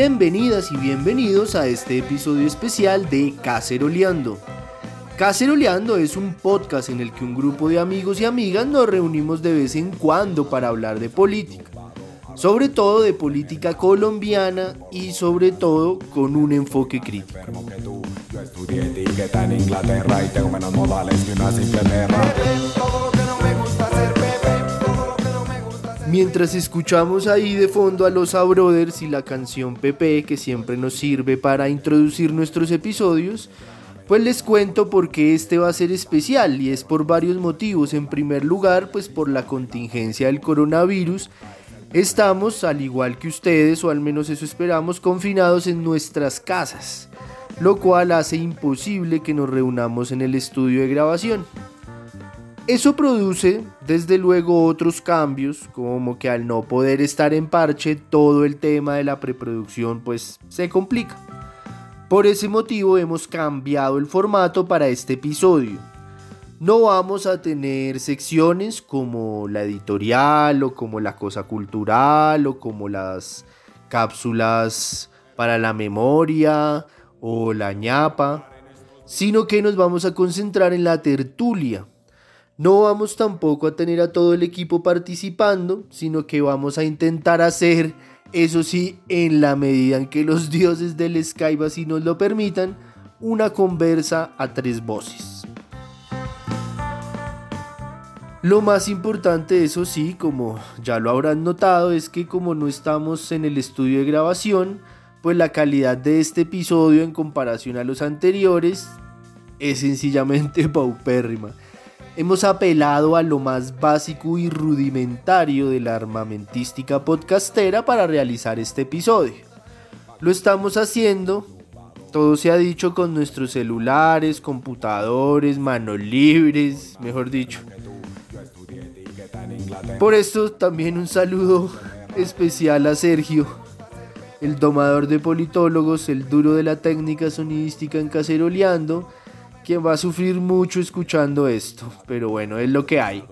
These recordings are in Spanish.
Bienvenidas y bienvenidos a este episodio especial de Caceroleando. Caceroleando es un podcast en el que un grupo de amigos y amigas nos reunimos de vez en cuando para hablar de política. Sobre todo de política colombiana y sobre todo con un enfoque crítico. Mientras escuchamos ahí de fondo a los A Brothers y la canción Pepe que siempre nos sirve para introducir nuestros episodios, pues les cuento por qué este va a ser especial y es por varios motivos. En primer lugar, pues por la contingencia del coronavirus. Estamos, al igual que ustedes, o al menos eso esperamos, confinados en nuestras casas, lo cual hace imposible que nos reunamos en el estudio de grabación. Eso produce desde luego otros cambios, como que al no poder estar en parche, todo el tema de la preproducción pues se complica. Por ese motivo hemos cambiado el formato para este episodio. No vamos a tener secciones como la editorial o como la cosa cultural o como las cápsulas para la memoria o la ñapa, sino que nos vamos a concentrar en la tertulia no vamos tampoco a tener a todo el equipo participando, sino que vamos a intentar hacer, eso sí, en la medida en que los dioses del Skype así nos lo permitan, una conversa a tres voces. Lo más importante, eso sí, como ya lo habrán notado, es que como no estamos en el estudio de grabación, pues la calidad de este episodio en comparación a los anteriores es sencillamente paupérrima hemos apelado a lo más básico y rudimentario de la armamentística podcastera para realizar este episodio. Lo estamos haciendo, todo se ha dicho con nuestros celulares, computadores, manos libres, mejor dicho. Por esto también un saludo especial a Sergio, el domador de politólogos, el duro de la técnica sonidística en Caceroleando, quien va a sufrir mucho escuchando esto, pero bueno, es lo que hay.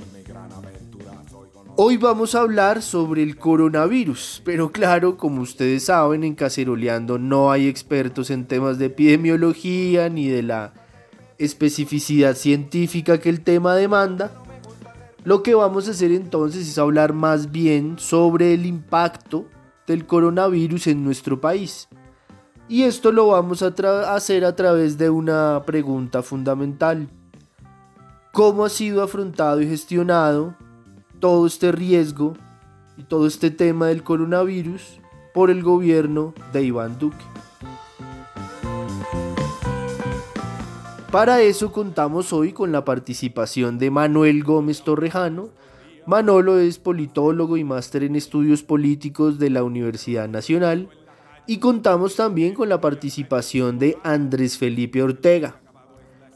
Hoy vamos a hablar sobre el coronavirus, pero claro, como ustedes saben, en Caceroleando no hay expertos en temas de epidemiología ni de la especificidad científica que el tema demanda. Lo que vamos a hacer entonces es hablar más bien sobre el impacto del coronavirus en nuestro país. Y esto lo vamos a hacer a través de una pregunta fundamental. ¿Cómo ha sido afrontado y gestionado todo este riesgo y todo este tema del coronavirus por el gobierno de Iván Duque? Para eso contamos hoy con la participación de Manuel Gómez Torrejano. Manolo es politólogo y máster en estudios políticos de la Universidad Nacional y contamos también con la participación de Andrés Felipe Ortega.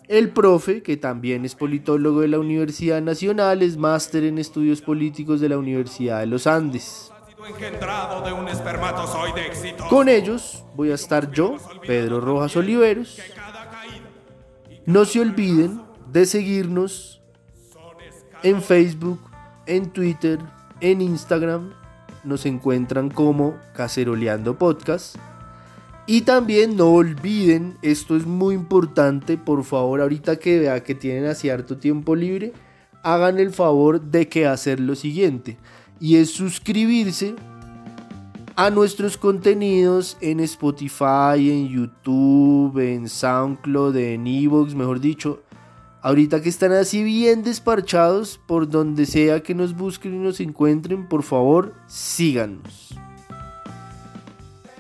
El profe, que también es politólogo de la Universidad Nacional, es máster en estudios políticos de la Universidad de los Andes. Con ellos voy a estar yo, Pedro Rojas Oliveros. No se olviden de seguirnos en Facebook, en Twitter, en Instagram nos encuentran como Caceroleando Podcast. Y también no olviden, esto es muy importante, por favor, ahorita que vea que tienen así harto tiempo libre, hagan el favor de que hacer lo siguiente. Y es suscribirse a nuestros contenidos en Spotify, en YouTube, en SoundCloud, en Evox, mejor dicho, Ahorita que están así bien desparchados, por donde sea que nos busquen y nos encuentren, por favor, síganos.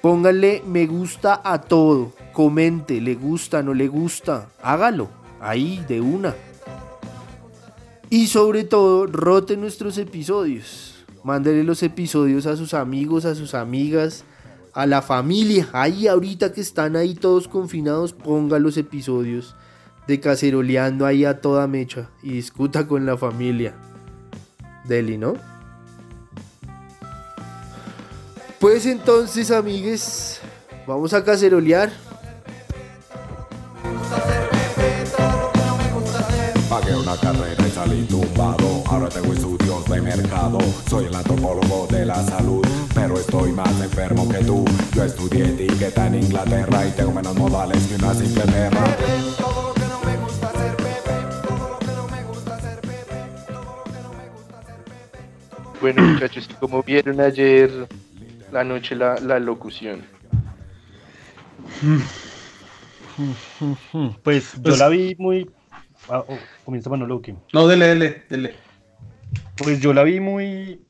Pónganle me gusta a todo. Comente, le gusta, no le gusta. Hágalo. Ahí, de una. Y sobre todo, rote nuestros episodios. Mándele los episodios a sus amigos, a sus amigas, a la familia. Ahí, ahorita que están ahí todos confinados, ponga los episodios de caceroleando ahí a toda mecha y discuta con la familia. Deli, ¿no? Pues entonces, amigues, vamos a cacerolear. Pagué una carrera y salí tumbado. Ahora tengo estudios de mercado. Soy el antropólogo de la salud, pero estoy más enfermo que tú. Yo estudié etiqueta en Inglaterra y tengo menos modales que una simple perra. Bueno, muchachos, ¿cómo vieron ayer la noche la, la locución? Pues yo Pues- la vi muy. Ah, oh, comienza Manolo, ¿o qué? No, dele, dele, dele. Pues yo la vi muy.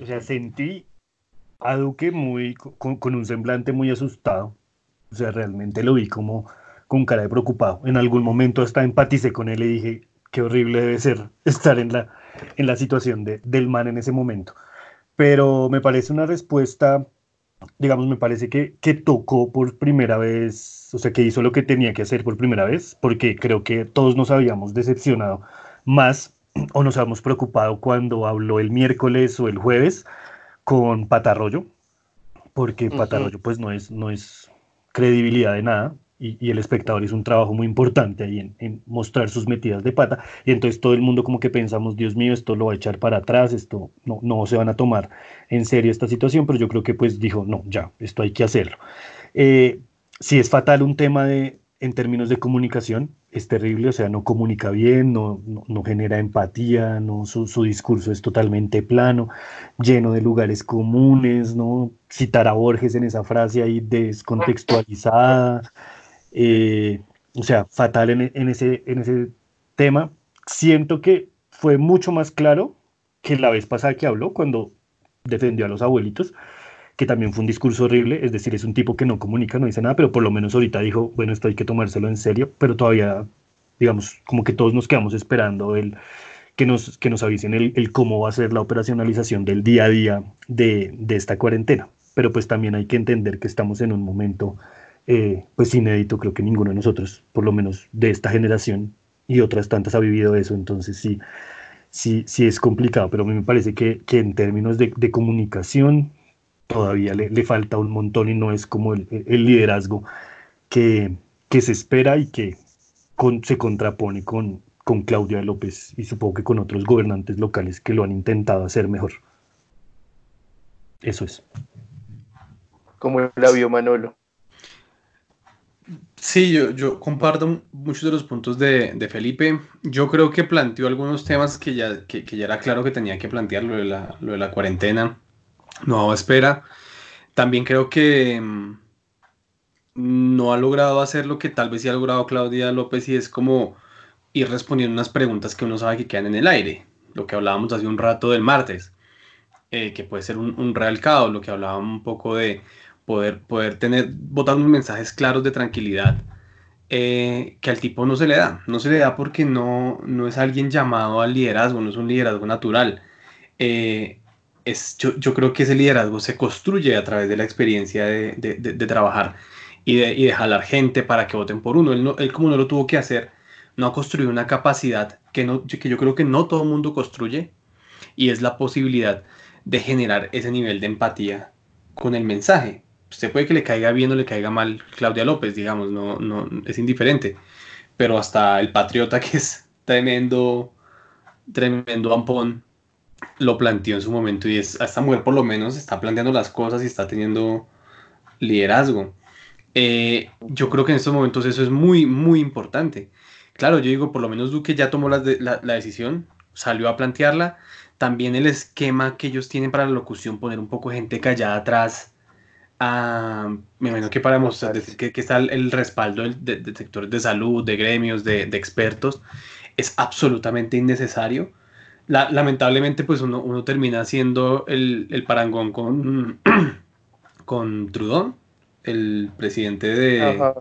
O sea, sentí a Duque muy. con, con un semblante muy asustado. O sea, realmente lo vi como con cara de preocupado. En algún momento hasta empaticé con él y dije, qué horrible debe ser estar en la, en la situación de, del man en ese momento. Pero me parece una respuesta, digamos, me parece que, que tocó por primera vez, o sea, que hizo lo que tenía que hacer por primera vez, porque creo que todos nos habíamos decepcionado más o nos habíamos preocupado cuando habló el miércoles o el jueves con Patarroyo, porque. Patarroyo pues no es, no es credibilidad de nada y, y el espectador hizo un trabajo muy importante ahí en, en mostrar sus metidas de pata y entonces todo el mundo como que pensamos, Dios mío, esto lo va a echar para atrás, esto no, no se van a tomar en serio esta situación, pero yo creo que pues dijo, no, ya, esto hay que hacerlo. Eh, si es fatal un tema de, en términos de comunicación, es terrible, o sea, no comunica bien, no, no, no genera empatía, no, su, su discurso es totalmente plano, lleno de lugares comunes, ¿no? Citar a Borges en esa frase ahí descontextualizada, eh, o sea, fatal en, en ese, en ese tema. Siento que fue mucho más claro que la vez pasada que habló, cuando defendió a los abuelitos, que también fue un discurso horrible, es decir, es un tipo que no comunica, no dice nada, pero por lo menos ahorita dijo, bueno, esto hay que tomárselo en serio, pero todavía, digamos, como que todos nos quedamos esperando el, que, nos, que nos avisen el, el cómo va a ser la operacionalización del día a día de, de esta cuarentena. Pero pues también hay que entender que estamos en un momento eh, pues inédito, creo que ninguno de nosotros, por lo menos de esta generación y otras tantas ha vivido eso, entonces sí, sí, sí es complicado, pero a mí me parece que, que en términos de, de comunicación todavía le, le, falta un montón y no es como el, el liderazgo que, que, se espera y que con, se contrapone con, con Claudia López y supongo que con otros gobernantes locales que lo han intentado hacer mejor. Eso es. ¿Cómo la vio Manolo? Sí, yo, yo comparto muchos de los puntos de, de, Felipe. Yo creo que planteó algunos temas que ya, que, ya era claro que tenía que plantear, lo de la, de la cuarentena, no espera. También creo que mmm, no ha logrado hacer lo que tal vez sí ha logrado Claudia López y es como ir respondiendo unas preguntas que uno sabe que quedan en el aire. Lo que hablábamos hace un rato del martes, eh, que puede ser un, un real caos, lo que hablábamos un poco de poder, poder tener, votar unos mensajes claros de tranquilidad. Eh, que al tipo no se le da, no se le da porque no, no es alguien llamado al liderazgo, no es un liderazgo natural. Eh, es, yo, yo, creo que ese liderazgo se construye a través de la experiencia de, de, de, de trabajar y de, y jalar gente para que voten por uno. Él, no, él, como no lo tuvo que hacer, no ha construido una capacidad que, no, que yo creo que no todo el mundo construye y es la posibilidad de generar ese nivel de empatía con el mensaje. Usted puede que le caiga bien o le caiga mal Claudia López, digamos, no, no es indiferente, pero hasta el patriota que es tremendo, tremendo ampón, lo planteó en su momento y es, a esta mujer por lo menos está planteando las cosas y está teniendo liderazgo. Eh, yo creo que en estos momentos eso es muy, muy importante. Claro, yo digo, por lo menos Duque ya tomó la, la, la, decisión, salió a plantearla. También el esquema que ellos tienen para la locución, poner un poco gente callada atrás. Uh, me imagino que para mostrar que, que está el, el respaldo de, de, de, sectores de salud, de gremios, de, de expertos, es absolutamente innecesario. La, lamentablemente, pues uno, uno, termina haciendo el, el parangón con, con Trudeau, el presidente de,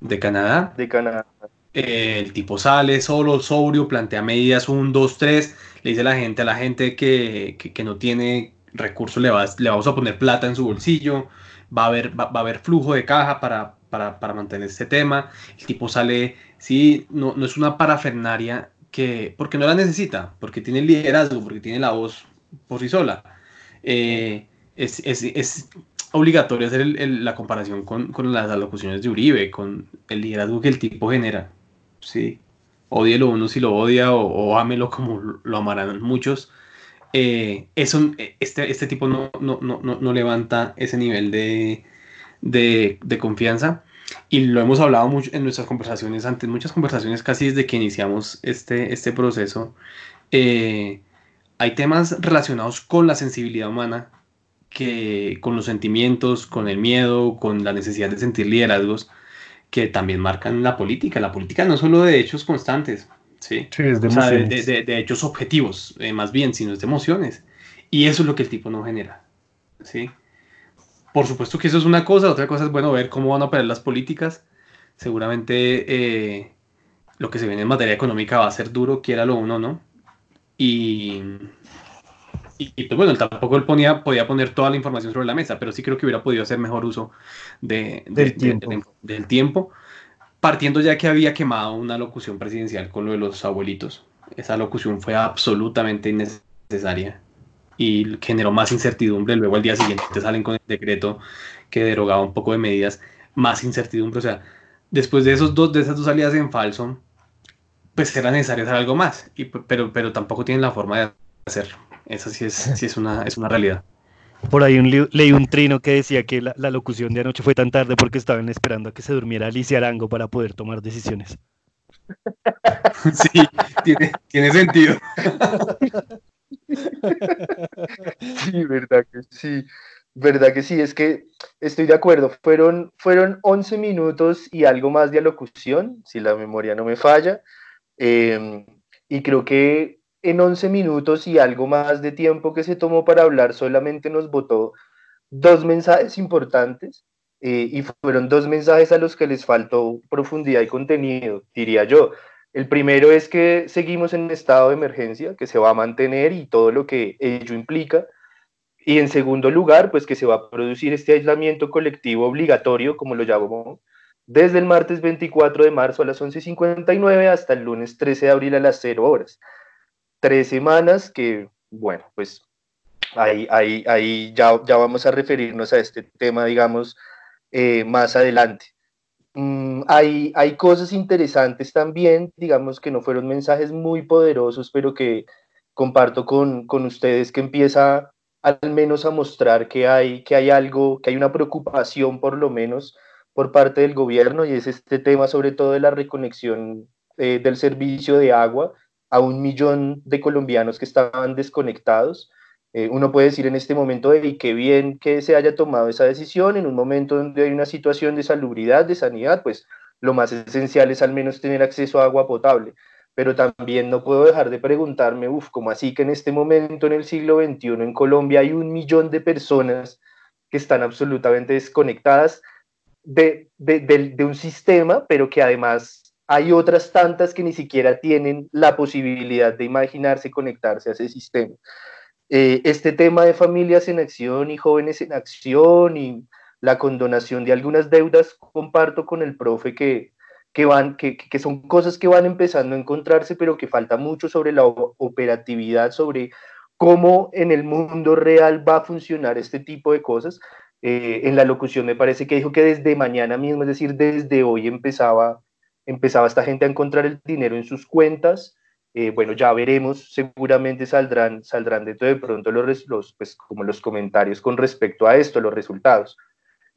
de Canadá. De Canadá. Eh, el tipo sale solo, sobrio, plantea medidas 1, 2, 3, le dice a la gente, a la gente que, que, que no tiene recursos, le, va, le, vamos a poner plata en su bolsillo, va a haber, va, a haber flujo de caja para, para, para, mantener este tema. El tipo sale, sí, no, no es una parafernaria que, porque no la necesita, porque tiene liderazgo, porque tiene la voz por sí sola. Eh, es, es, es, obligatorio hacer la comparación con, con las alocuciones de Uribe, con el liderazgo que el tipo genera. Sí. odielo uno si lo odia o, o ámelo como lo amarán muchos. Eh, eso, este, este tipo no, no, no, no levanta ese nivel de, de, de, confianza y lo hemos hablado mucho en nuestras conversaciones antes, muchas conversaciones casi desde que iniciamos este, este proceso. Eh, hay temas relacionados con la sensibilidad humana, que, con los sentimientos, con el miedo, con la necesidad de sentir liderazgos, que también marcan la política. La política no solo de hechos constantes, ¿sí? es de, o sea, de, de, de, hechos objetivos, eh, más bien, sino es de emociones. Y eso es lo que el tipo no genera, ¿sí? Por supuesto que eso es una cosa, otra cosa es, bueno, ver cómo van a operar las políticas. Seguramente eh, lo que se viene en materia económica va a ser duro, quiera lo uno, ¿no? Y, y, pues bueno, él tampoco él ponía, podía poner toda la información sobre la mesa, pero sí creo que hubiera podido hacer mejor uso de, de, del, tiempo. de, del tiempo partiendo ya que había quemado una locución presidencial con lo de los abuelitos. Esa locución fue absolutamente innecesaria y generó más incertidumbre. Luego al día siguiente te salen con el decreto que derogaba un poco de medidas, más incertidumbre. O sea, después de, esos dos, de esas dos salidas en falso, pues era necesario hacer algo más, y, pero, pero tampoco tienen la forma de hacerlo. Esa sí es, sí es, una, es una realidad. Por ahí un, leí un trino que decía que la, la, locución de anoche fue tan tarde porque estaban esperando a que se durmiera Alicia Arango para poder tomar decisiones. Sí, tiene, tiene sentido. Sí, verdad que sí. Verdad que sí, es que estoy de acuerdo. Fueron, fueron 11 minutos y algo más de alocución, si la memoria no me falla. Eh, y creo que en 11 minutos y algo más de tiempo que se tomó para hablar, solamente nos votó dos mensajes importantes eh, y fueron dos mensajes a los que les faltó profundidad y contenido, diría yo. El primero es que seguimos en estado de emergencia, que se va a mantener y todo lo que ello implica. Y en segundo lugar, pues que se va a producir este aislamiento colectivo obligatorio, como lo llamó, desde el martes 24 de marzo a las 11.59 hasta el lunes 13 de abril a las 0 horas tres semanas que, bueno, pues ahí, ahí, ahí ya, ya vamos a referirnos a este tema, digamos, eh, más adelante. Mm, hay, hay cosas interesantes también, digamos que no fueron mensajes muy poderosos, pero que comparto con, con ustedes que empieza al menos a mostrar que hay, que hay algo, que hay una preocupación por lo menos por parte del gobierno y es este tema sobre todo de la reconexión eh, del servicio de agua a un millón de colombianos que estaban desconectados. Eh, uno puede decir en este momento, y qué bien que se haya tomado esa decisión en un momento donde hay una situación de salubridad, de sanidad, pues lo más esencial es al menos tener acceso a agua potable. Pero también no puedo dejar de preguntarme, uff, ¿cómo así que en este momento, en el siglo XXI, en Colombia hay un millón de personas que están absolutamente desconectadas de, de, un sistema, pero que además hay otras tantas que ni siquiera tienen la posibilidad de imaginarse conectarse a ese sistema. Eh, este tema de familias en acción y jóvenes en acción y la condonación de algunas deudas, comparto con el profe que, que, van, que, que son cosas que van empezando a encontrarse, pero que falta mucho sobre la operatividad, sobre cómo en el mundo real va a funcionar este tipo de cosas. Eh, en la locución me parece que dijo que desde mañana mismo, es decir, desde hoy empezaba empezaba esta gente a encontrar el dinero en sus cuentas. Eh, bueno, ya veremos, seguramente saldrán, saldrán dentro de pronto los, los, pues, como los comentarios con respecto a esto, los resultados.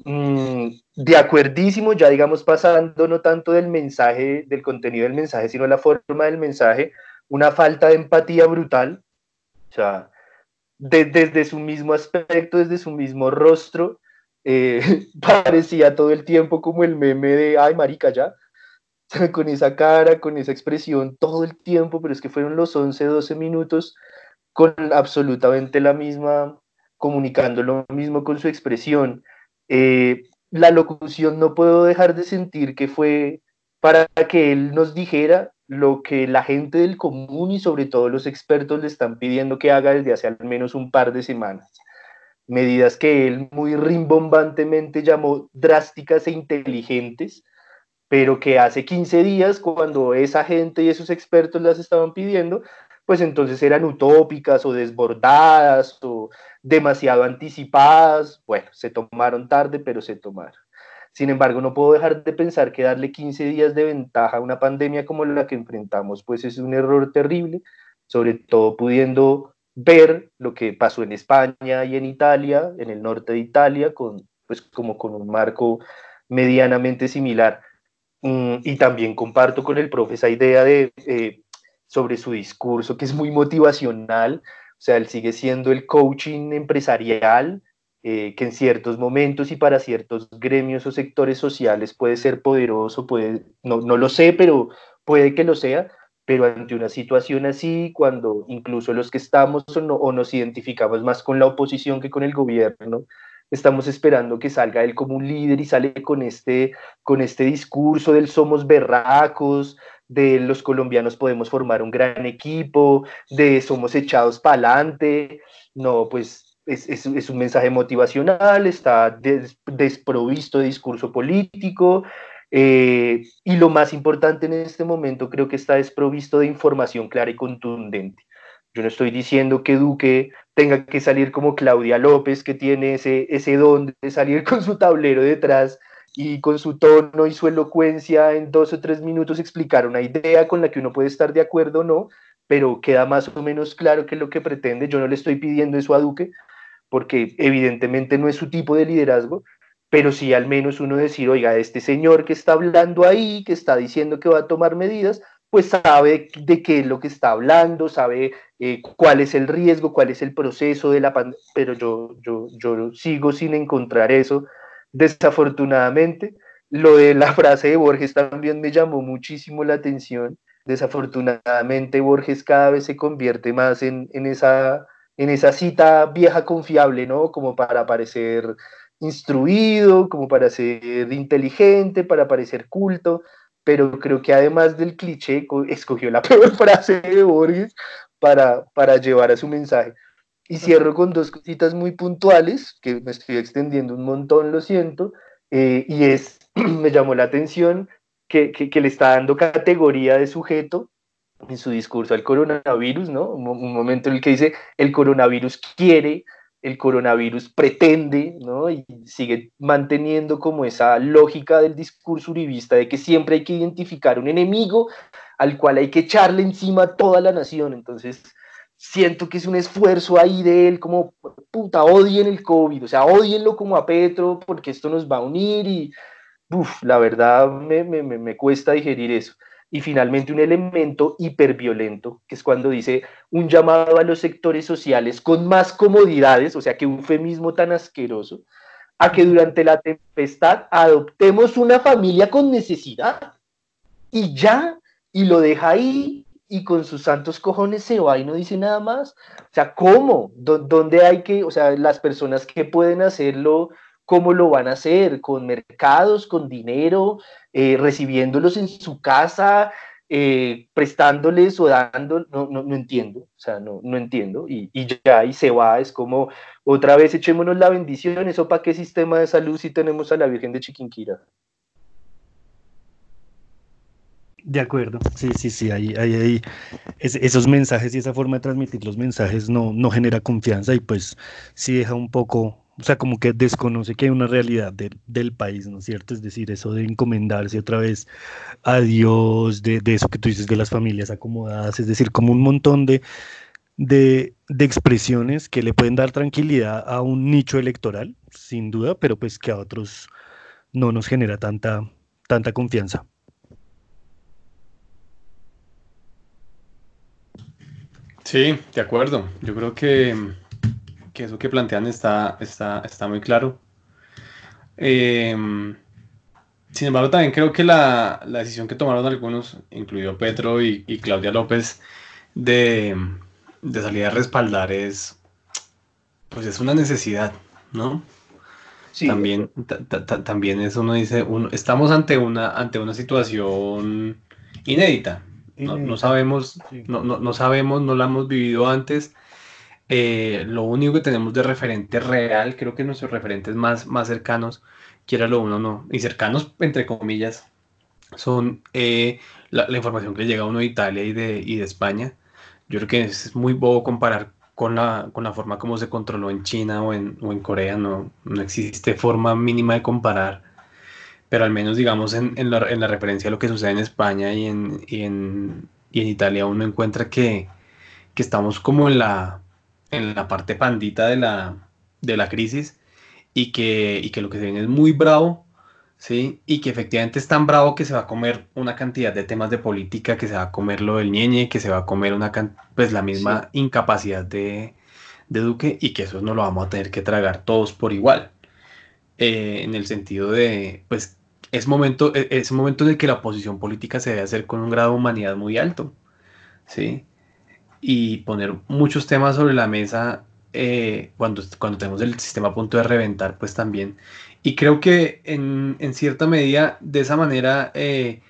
Mm, de acuerdísimo, ya digamos pasando no tanto del mensaje, del contenido del mensaje, sino la forma del mensaje, una falta de empatía brutal, o sea, de, desde su mismo aspecto, desde su mismo rostro, eh, parecía todo el tiempo como el meme de, ay, marica, ya, con esa cara, con esa expresión todo el tiempo, pero es que fueron los 11, 12 minutos con absolutamente la misma, comunicando lo mismo con su expresión. Eh, la locución no puedo dejar de sentir que fue para que él nos dijera lo que la gente del común y sobre todo los expertos le están pidiendo que haga desde hace al menos un par de semanas. Medidas que él muy rimbombantemente llamó drásticas e inteligentes, pero que hace 15 días, cuando esa gente y esos expertos las estaban pidiendo, pues entonces eran utópicas o desbordadas o demasiado anticipadas. Bueno, se tomaron tarde, pero se tomaron. Sin embargo, no puedo dejar de pensar que darle 15 días de ventaja a una pandemia como la que enfrentamos, pues es un error terrible, sobre todo pudiendo ver lo que pasó en España y en Italia, en el norte de Italia, con, pues como con un marco medianamente similar. Mm, y también comparto con el profe esa idea de, eh, sobre su discurso, que es muy motivacional, o sea, él sigue siendo el coaching empresarial, eh, que en ciertos momentos y para ciertos gremios o sectores sociales puede ser poderoso, puede, no, no lo sé, pero puede que lo sea, pero ante una situación así, cuando incluso los que estamos o, no, o nos identificamos más con la oposición que con el gobierno, estamos esperando que salga él como un líder y sale con este, con este discurso del somos berracos, de los colombianos podemos formar un gran equipo, de somos echados para adelante. No, pues es, es, es, un mensaje motivacional, está des, desprovisto de discurso político. Eh, y lo más importante en este momento creo que está desprovisto de información clara y contundente. Yo no estoy diciendo que Duque tenga que salir como Claudia López, que tiene ese, ese don de salir con su tablero detrás y con su tono y su elocuencia en dos o tres minutos explicar una idea con la que uno puede estar de acuerdo o no, pero queda más o menos claro que es lo que pretende. Yo no le estoy pidiendo eso a Duque, porque evidentemente no es su tipo de liderazgo, pero sí al menos uno decir, oiga, este señor que está hablando ahí, que está diciendo que va a tomar medidas, pues sabe de qué es lo que está hablando, sabe eh, cuál es el riesgo, cuál es el proceso de la pandemia, pero yo, yo, yo sigo sin encontrar eso Desafortunadamente, lo de la frase de Borges también me llamó muchísimo la atención. Desafortunadamente, Borges cada vez se convierte más en, en, esa, en esa cita vieja confiable, ¿no? Como para parecer instruido, como para ser inteligente, para parecer culto, pero creo que además del cliché, escogió la peor frase de Borges para, para llevar a su mensaje. Y cierro con dos cositas muy puntuales, que me estoy extendiendo un montón, lo siento, eh, y es, me llamó la atención que, que, que, le está dando categoría de sujeto en su discurso al coronavirus, ¿no? Un, un, momento en el que dice, el coronavirus quiere, el coronavirus pretende, ¿no? Y sigue manteniendo como esa lógica del discurso uribista de que siempre hay que identificar un enemigo al cual hay que echarle encima toda la nación. Entonces, siento que es un esfuerzo ahí de él, como, puta, odien el COVID, o sea, odienlo como a Petro, porque esto nos va a unir y, uff, la verdad me, me, me, cuesta digerir eso. Y finalmente un elemento hiperviolento, que es cuando dice un llamado a los sectores sociales con más comodidades, o sea, que eufemismo tan asqueroso, a que durante la tempestad adoptemos una familia con necesidad. Y ya, y lo deja ahí y con sus santos cojones se va y no dice nada más. O sea, ¿cómo? ¿Dónde hay que, o sea, las personas que pueden hacerlo, cómo lo van a hacer? ¿Con mercados, con dinero, eh, recibiéndolos en su casa, eh, prestándoles o dando? No, no, no, entiendo, o sea, no, no entiendo. Y, y ya, y se va, es como, otra vez echémonos la bendición, ¿eso para qué sistema de salud si tenemos a la Virgen de Chiquinquira? De acuerdo, sí, sí, sí, ahí, ahí, ahí es, esos mensajes y esa forma de transmitir los mensajes no, no genera confianza y pues sí deja un poco, o sea, como que desconoce que hay una realidad de, del país, ¿no es cierto? Es decir, eso de encomendarse otra vez a Dios, de, de, eso que tú dices de las familias acomodadas, es decir, como un montón de, de, de expresiones que le pueden dar tranquilidad a un nicho electoral, sin duda, pero pues que a otros no nos genera tanta, tanta confianza. Sí, de acuerdo. Yo creo que, que eso que plantean está, está, está muy claro. Eh, sin embargo, también creo que la, la, decisión que tomaron algunos, incluido Petro y, y Claudia López, de, de, salir a respaldar es, pues es una necesidad, ¿no? Sí, también, también eso uno dice, uno, estamos ante una, ante una situación inédita, no, no, sabemos, no, no, no, sabemos, no la hemos vivido antes. Eh, lo único que tenemos de referente real, creo que nuestros referentes más, más cercanos, quiera lo uno o no, y cercanos entre comillas, son eh, la, información que llega a uno de Italia y de, y de España. Yo creo que es muy bobo comparar con la, con la forma como se controló en China o en, o en Corea, no, no existe forma mínima de comparar pero al menos digamos en, la, referencia a lo que sucede en España y en, en, Italia uno encuentra que, estamos como en la, en la parte pandita de la, de la crisis y que, y que lo que se viene es muy bravo, ¿sí? Y que efectivamente es tan bravo que se va a comer una cantidad de temas de política, que se va a comer lo del ñeñe, que se va a comer una pues la misma incapacidad de, de Duque y que eso no lo vamos a tener que tragar todos por igual. Eh, en el sentido de, pues, es momento, e, es momento en el que la oposición política se debe hacer con un grado de humanidad muy alto, ¿sí? Y poner muchos temas sobre la mesa eh, cuando, cuando tenemos el sistema a punto de reventar, pues también. Y creo que en, en cierta medida, de esa manera, eh,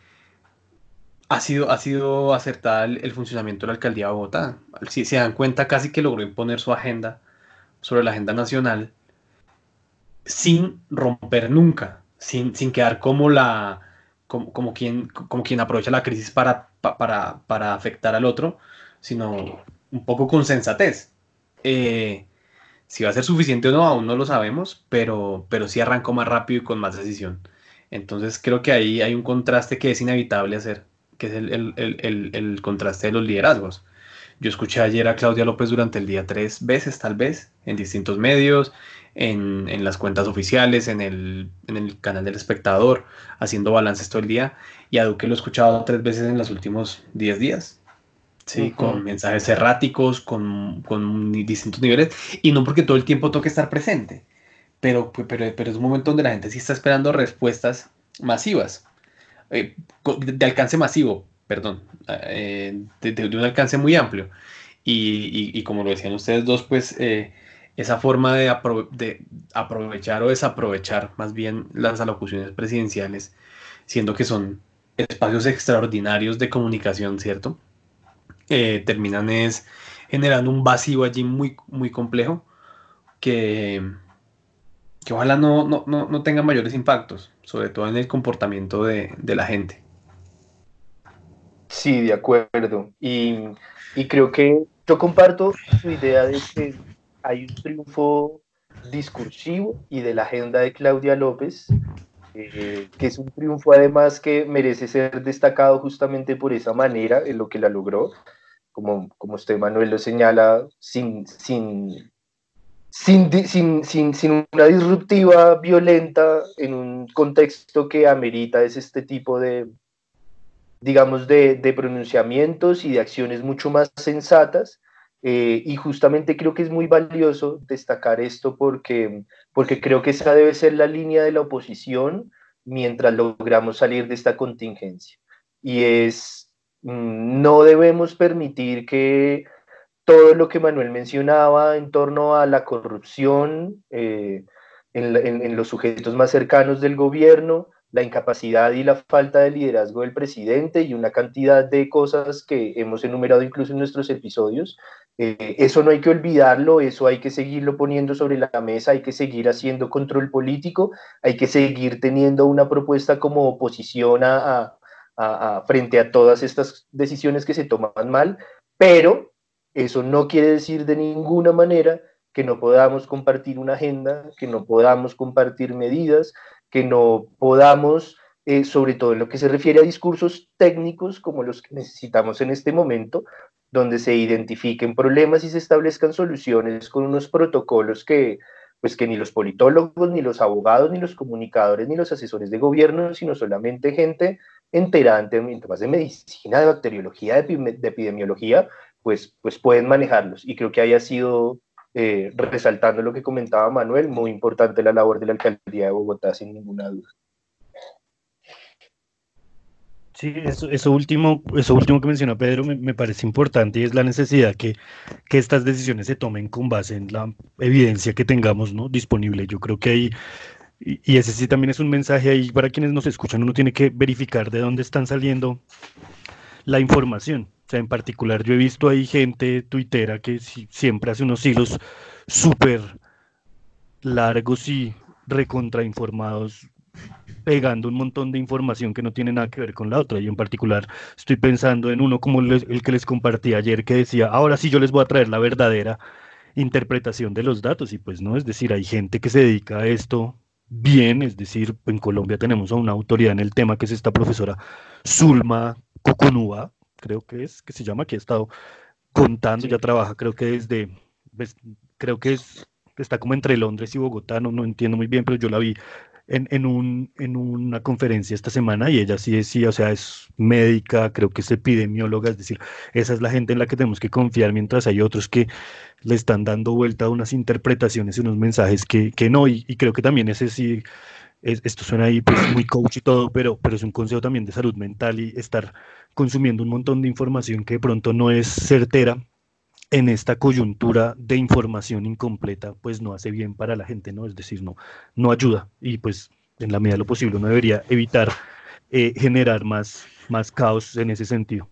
ha sido, ha sido acertada el, funcionamiento de la alcaldía de Bogotá. Si se dan cuenta, casi que logró imponer su agenda sobre la agenda nacional sin romper nunca, sin, sin quedar como la como, como, quien, como quien aprovecha la crisis para, para, para, afectar al otro, sino un poco con sensatez. Eh, si va a ser suficiente o no, aún no lo sabemos, pero, pero sí arrancó más rápido y con más decisión. Entonces creo que ahí hay un contraste que es inevitable hacer que es el, contraste de los liderazgos. Yo escuché ayer a Claudia López durante el día tres veces, tal vez, en distintos medios, en, las cuentas oficiales, en el, canal del espectador, haciendo balances todo el día. Y a Duque lo he escuchado tres veces en los últimos diez días. Sí, con mensajes erráticos, con, distintos niveles. Y no porque todo el tiempo toque estar presente. Pero, pero, pero es un momento donde la gente sí está esperando respuestas masivas. Eh, de alcance masivo, perdón, eh, de, un alcance muy amplio. Y, como lo decían ustedes dos, pues eh, esa forma de, de, aprovechar o desaprovechar más bien las alocuciones presidenciales, siendo que son espacios extraordinarios de comunicación, ¿cierto? Terminan es generando un vacío allí muy, muy complejo que, que ojalá no, no, no tenga mayores impactos sobre todo en el comportamiento de, la gente. Sí, de acuerdo. Y, creo que yo comparto su idea de que hay un triunfo discursivo y de la agenda de Claudia López, eh, que es un triunfo además que merece ser destacado justamente por esa manera en lo que la logró, como, como usted Manuel lo señala, sin, sin sin, sin, sin, sin, una disruptiva violenta en un contexto que amerita es este tipo de, digamos, de, de pronunciamientos y de acciones mucho más sensatas. Eh, y justamente creo que es muy valioso destacar esto porque, porque creo que esa debe ser la línea de la oposición mientras logramos salir de esta contingencia. Y es, no debemos permitir que todo lo que Manuel mencionaba en torno a la corrupción eh, en, los sujetos más cercanos del gobierno, la incapacidad y la falta de liderazgo del presidente y una cantidad de cosas que hemos enumerado incluso en nuestros episodios. Eh, eso no hay que olvidarlo, eso hay que seguirlo poniendo sobre la mesa, hay que seguir haciendo control político, hay que seguir teniendo una propuesta como oposición a, frente a todas estas decisiones que se toman mal, pero eso no quiere decir de ninguna manera que no podamos compartir una agenda, que no podamos compartir medidas, que no podamos, eh, sobre todo en lo que se refiere a discursos técnicos como los que necesitamos en este momento, donde se identifiquen problemas y se establezcan soluciones con unos protocolos que, pues que ni los politólogos, ni los abogados, ni los comunicadores, ni los asesores de gobierno, sino solamente gente enterante en temas de medicina, de bacteriología, de epidemiología, pues, pues pueden manejarlos. Y creo que haya sido, eh, resaltando lo que comentaba Manuel, muy importante la labor de la alcaldía de Bogotá, sin ninguna duda. Sí, eso, último, eso último que mencionó Pedro me, parece importante y es la necesidad que, que, estas decisiones se tomen con base en la evidencia que tengamos ¿no? disponible. Yo creo que ahí, y, ese sí también es un mensaje ahí para quienes nos escuchan, uno tiene que verificar de dónde están saliendo la información. O sea, en particular yo he visto ahí gente tuitera que siempre hace unos hilos súper largos y recontrainformados, pegando un montón de información que no tiene nada que ver con la otra. Y en particular estoy pensando en uno como el que les compartí ayer que decía, ahora sí yo les voy a traer la verdadera interpretación de los datos. Y pues no, es decir, hay gente que se dedica a esto bien, es decir, en Colombia tenemos a una autoridad en el tema que es esta profesora Zulma Coconúa, creo que es, que se llama, que ha estado contando, ya trabaja, creo que desde, pues, creo que es, está como entre Londres y Bogotá, no, no entiendo muy bien, pero yo la vi en, en, un, en una conferencia esta semana y ella sí decía, o sea, es médica, creo que es epidemióloga, es decir, esa es la gente en la que tenemos que confiar, mientras hay otros que le están dando vuelta a unas interpretaciones y unos mensajes que, que no, y, creo que también ese sí, esto suena ahí pues, muy coach y todo, pero, pero es un consejo también de salud mental y estar consumiendo un montón de información que de pronto no es certera en esta coyuntura de información incompleta, pues no hace bien para la gente, ¿no? Es decir, no, no ayuda y pues en la medida de lo posible uno debería evitar eh, generar más, más caos en ese sentido.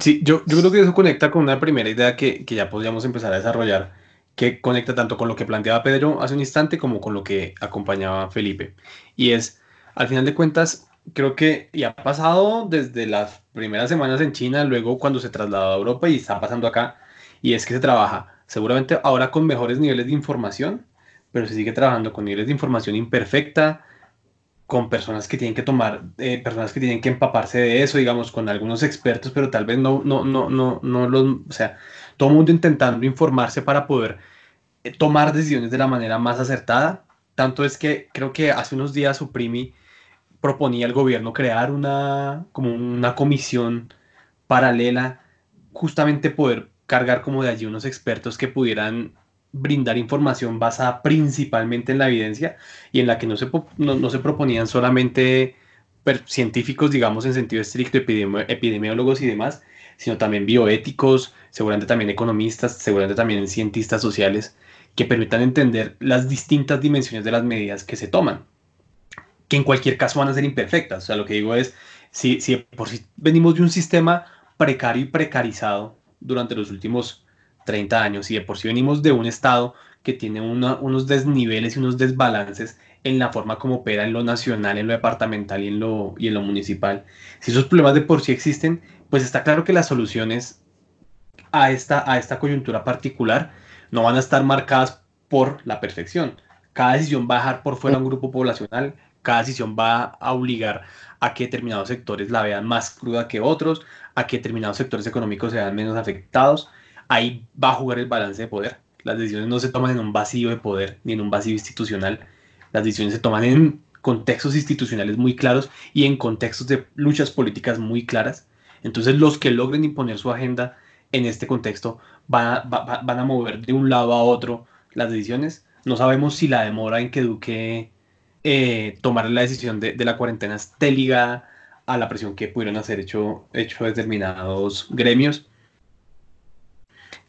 Sí, yo, yo creo que eso conecta con una primera idea que, que ya podríamos empezar a desarrollar, que conecta tanto con lo que planteaba Pedro hace un instante como con lo que acompañaba Felipe. Y es, al final de cuentas, creo que y ha pasado desde las primeras semanas en China, luego cuando se trasladó a Europa y está pasando acá, y es que se trabaja seguramente ahora con mejores niveles de información, pero se sigue trabajando con niveles de información imperfecta, con personas que tienen que tomar, eh, personas que tienen que empaparse de eso, digamos, con algunos expertos, pero tal vez no, no, no, no, no los, o sea, todo el mundo intentando informarse para poder eh, tomar decisiones de la manera más acertada. Tanto es que creo que hace unos días Suprimi proponía al gobierno crear una, como una comisión paralela, justamente poder cargar como de allí unos expertos que pudieran brindar información basada principalmente en la evidencia y en la que no se, no, se proponían solamente científicos, digamos, en sentido estricto, epidemiólogos y demás, sino también bioéticos, seguramente también economistas, seguramente también cientistas sociales, que permitan entender las distintas dimensiones de las medidas que se toman que en cualquier caso van a ser imperfectas. O sea, lo que digo es, si, si por si venimos de un sistema precario y precarizado durante los últimos 30 años y de por sí venimos de un Estado que tiene unos desniveles y unos desbalances en la forma como opera en lo nacional, en lo departamental y en lo, y en lo municipal. Si esos problemas de por sí existen, pues está claro que las soluciones a esta, a esta coyuntura particular no van a estar marcadas por la perfección. Cada decisión va a dejar por fuera un grupo poblacional, cada decisión va a obligar a que determinados sectores la vean más cruda que otros, a que determinados sectores económicos sean menos afectados. Ahí va a jugar el balance de poder. Las decisiones no se toman en un vacío de poder ni en un vacío institucional. Las decisiones se toman en contextos institucionales muy claros y en contextos de luchas políticas muy claras. Entonces los que logren imponer su agenda en este contexto van a, van a mover de un lado a otro las decisiones. No sabemos si la demora en que Duque eh, tomar la decisión de, la cuarentena esté ligada a la presión que pudieron hacer hecho, hecho determinados gremios.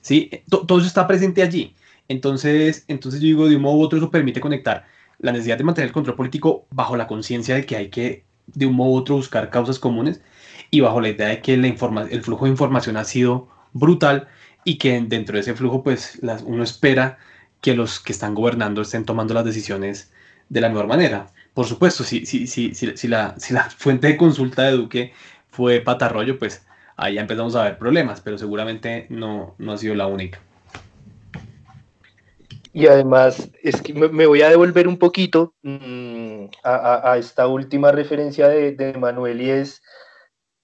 Sí, todo eso está presente allí. Entonces, entonces yo digo, de un modo u otro eso permite conectar la necesidad de mantener el control político bajo la conciencia de que hay que, de un modo u otro, buscar causas comunes y bajo la idea de que la el flujo de información ha sido brutal y que dentro de ese flujo, pues uno espera que los que están gobernando estén tomando las decisiones de la mejor manera. Por supuesto, si, si, si, si, la, si la fuente de consulta de Duque fue patarroyo, pues ahí empezamos a ver problemas, pero seguramente no, no ha sido la única. Y además, es que me voy a devolver un poquito mm, a, a, esta última referencia de, de Manuel y es,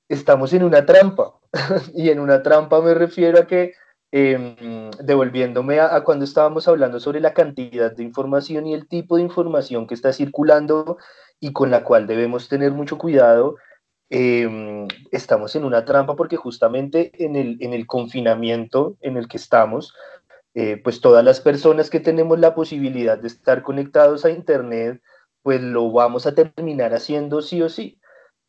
estamos en una trampa. y en una trampa me refiero a que Em, devolviéndome a, cuando estábamos hablando sobre la cantidad de información y el tipo de información que está circulando y con la cual debemos tener mucho cuidado, em, estamos en una trampa porque justamente en el, en el confinamiento en el que estamos, eh, pues todas las personas que tenemos la posibilidad de estar conectados a Internet, pues lo vamos a terminar haciendo sí o sí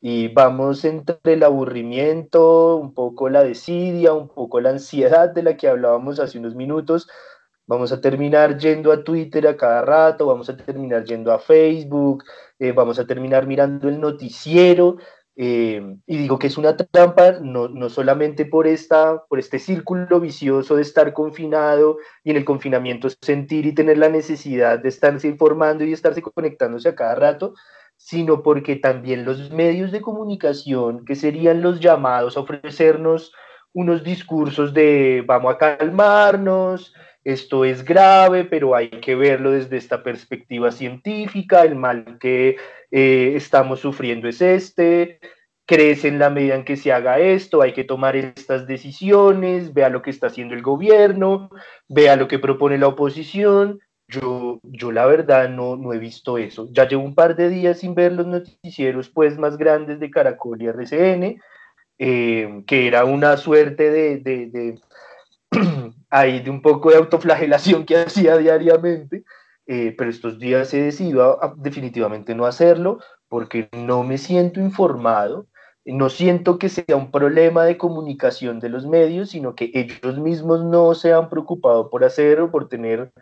y vamos entre el aburrimiento, un poco la desidia, un poco la ansiedad de la que hablábamos hace unos minutos. Vamos a terminar yendo a Twitter a cada rato, vamos a terminar yendo a Facebook, eh, vamos a terminar mirando el noticiero. Eh, y digo que es una trampa no, no solamente por, esta, por este círculo vicioso de estar confinado y en el confinamiento sentir y tener la necesidad de estarse informando y estarse conectándose a cada rato, sino porque también los medios de comunicación, que serían los llamados a ofrecernos unos discursos de vamos a calmarnos, esto es grave, pero hay que verlo desde esta perspectiva científica, el mal que eh, estamos sufriendo es este, crece en la medida en que se haga esto, hay que tomar estas decisiones, vea lo que está haciendo el gobierno, vea lo que propone la oposición. Yo, yo la verdad no, no he visto eso. Ya llevo un par de días sin ver los noticieros pues más grandes de Caracol y RCN, eh, que era una suerte de, de, de ahí de un poco de autoflagelación que hacía diariamente, eh, pero estos días he decidido definitivamente no hacerlo porque no me siento informado, no siento que sea un problema de comunicación de los medios, sino que ellos mismos no se han preocupado por hacerlo, por tener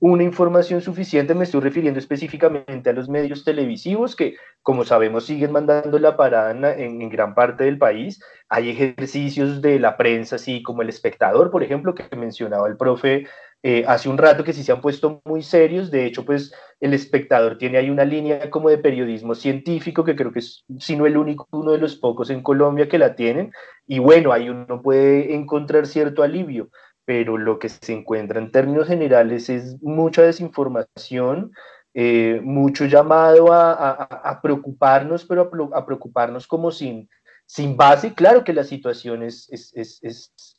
una información suficiente. Me estoy refiriendo específicamente a los medios televisivos que, como sabemos, siguen mandando la parada en, gran parte del país. Hay ejercicios de la prensa, así como el espectador, por ejemplo, que mencionaba el profe eh, hace un rato que sí se han puesto muy serios. De hecho, pues el espectador tiene ahí una línea como de periodismo científico que creo que es, si no el único, uno de los pocos en Colombia que la tienen. Y bueno, ahí uno puede encontrar cierto alivio, pero lo que se encuentra en términos generales es mucha desinformación. Eh, mucho llamado a, a, a, preocuparnos, pero a, preocuparnos como sin, sin base. Claro que la situación es, es, es, es,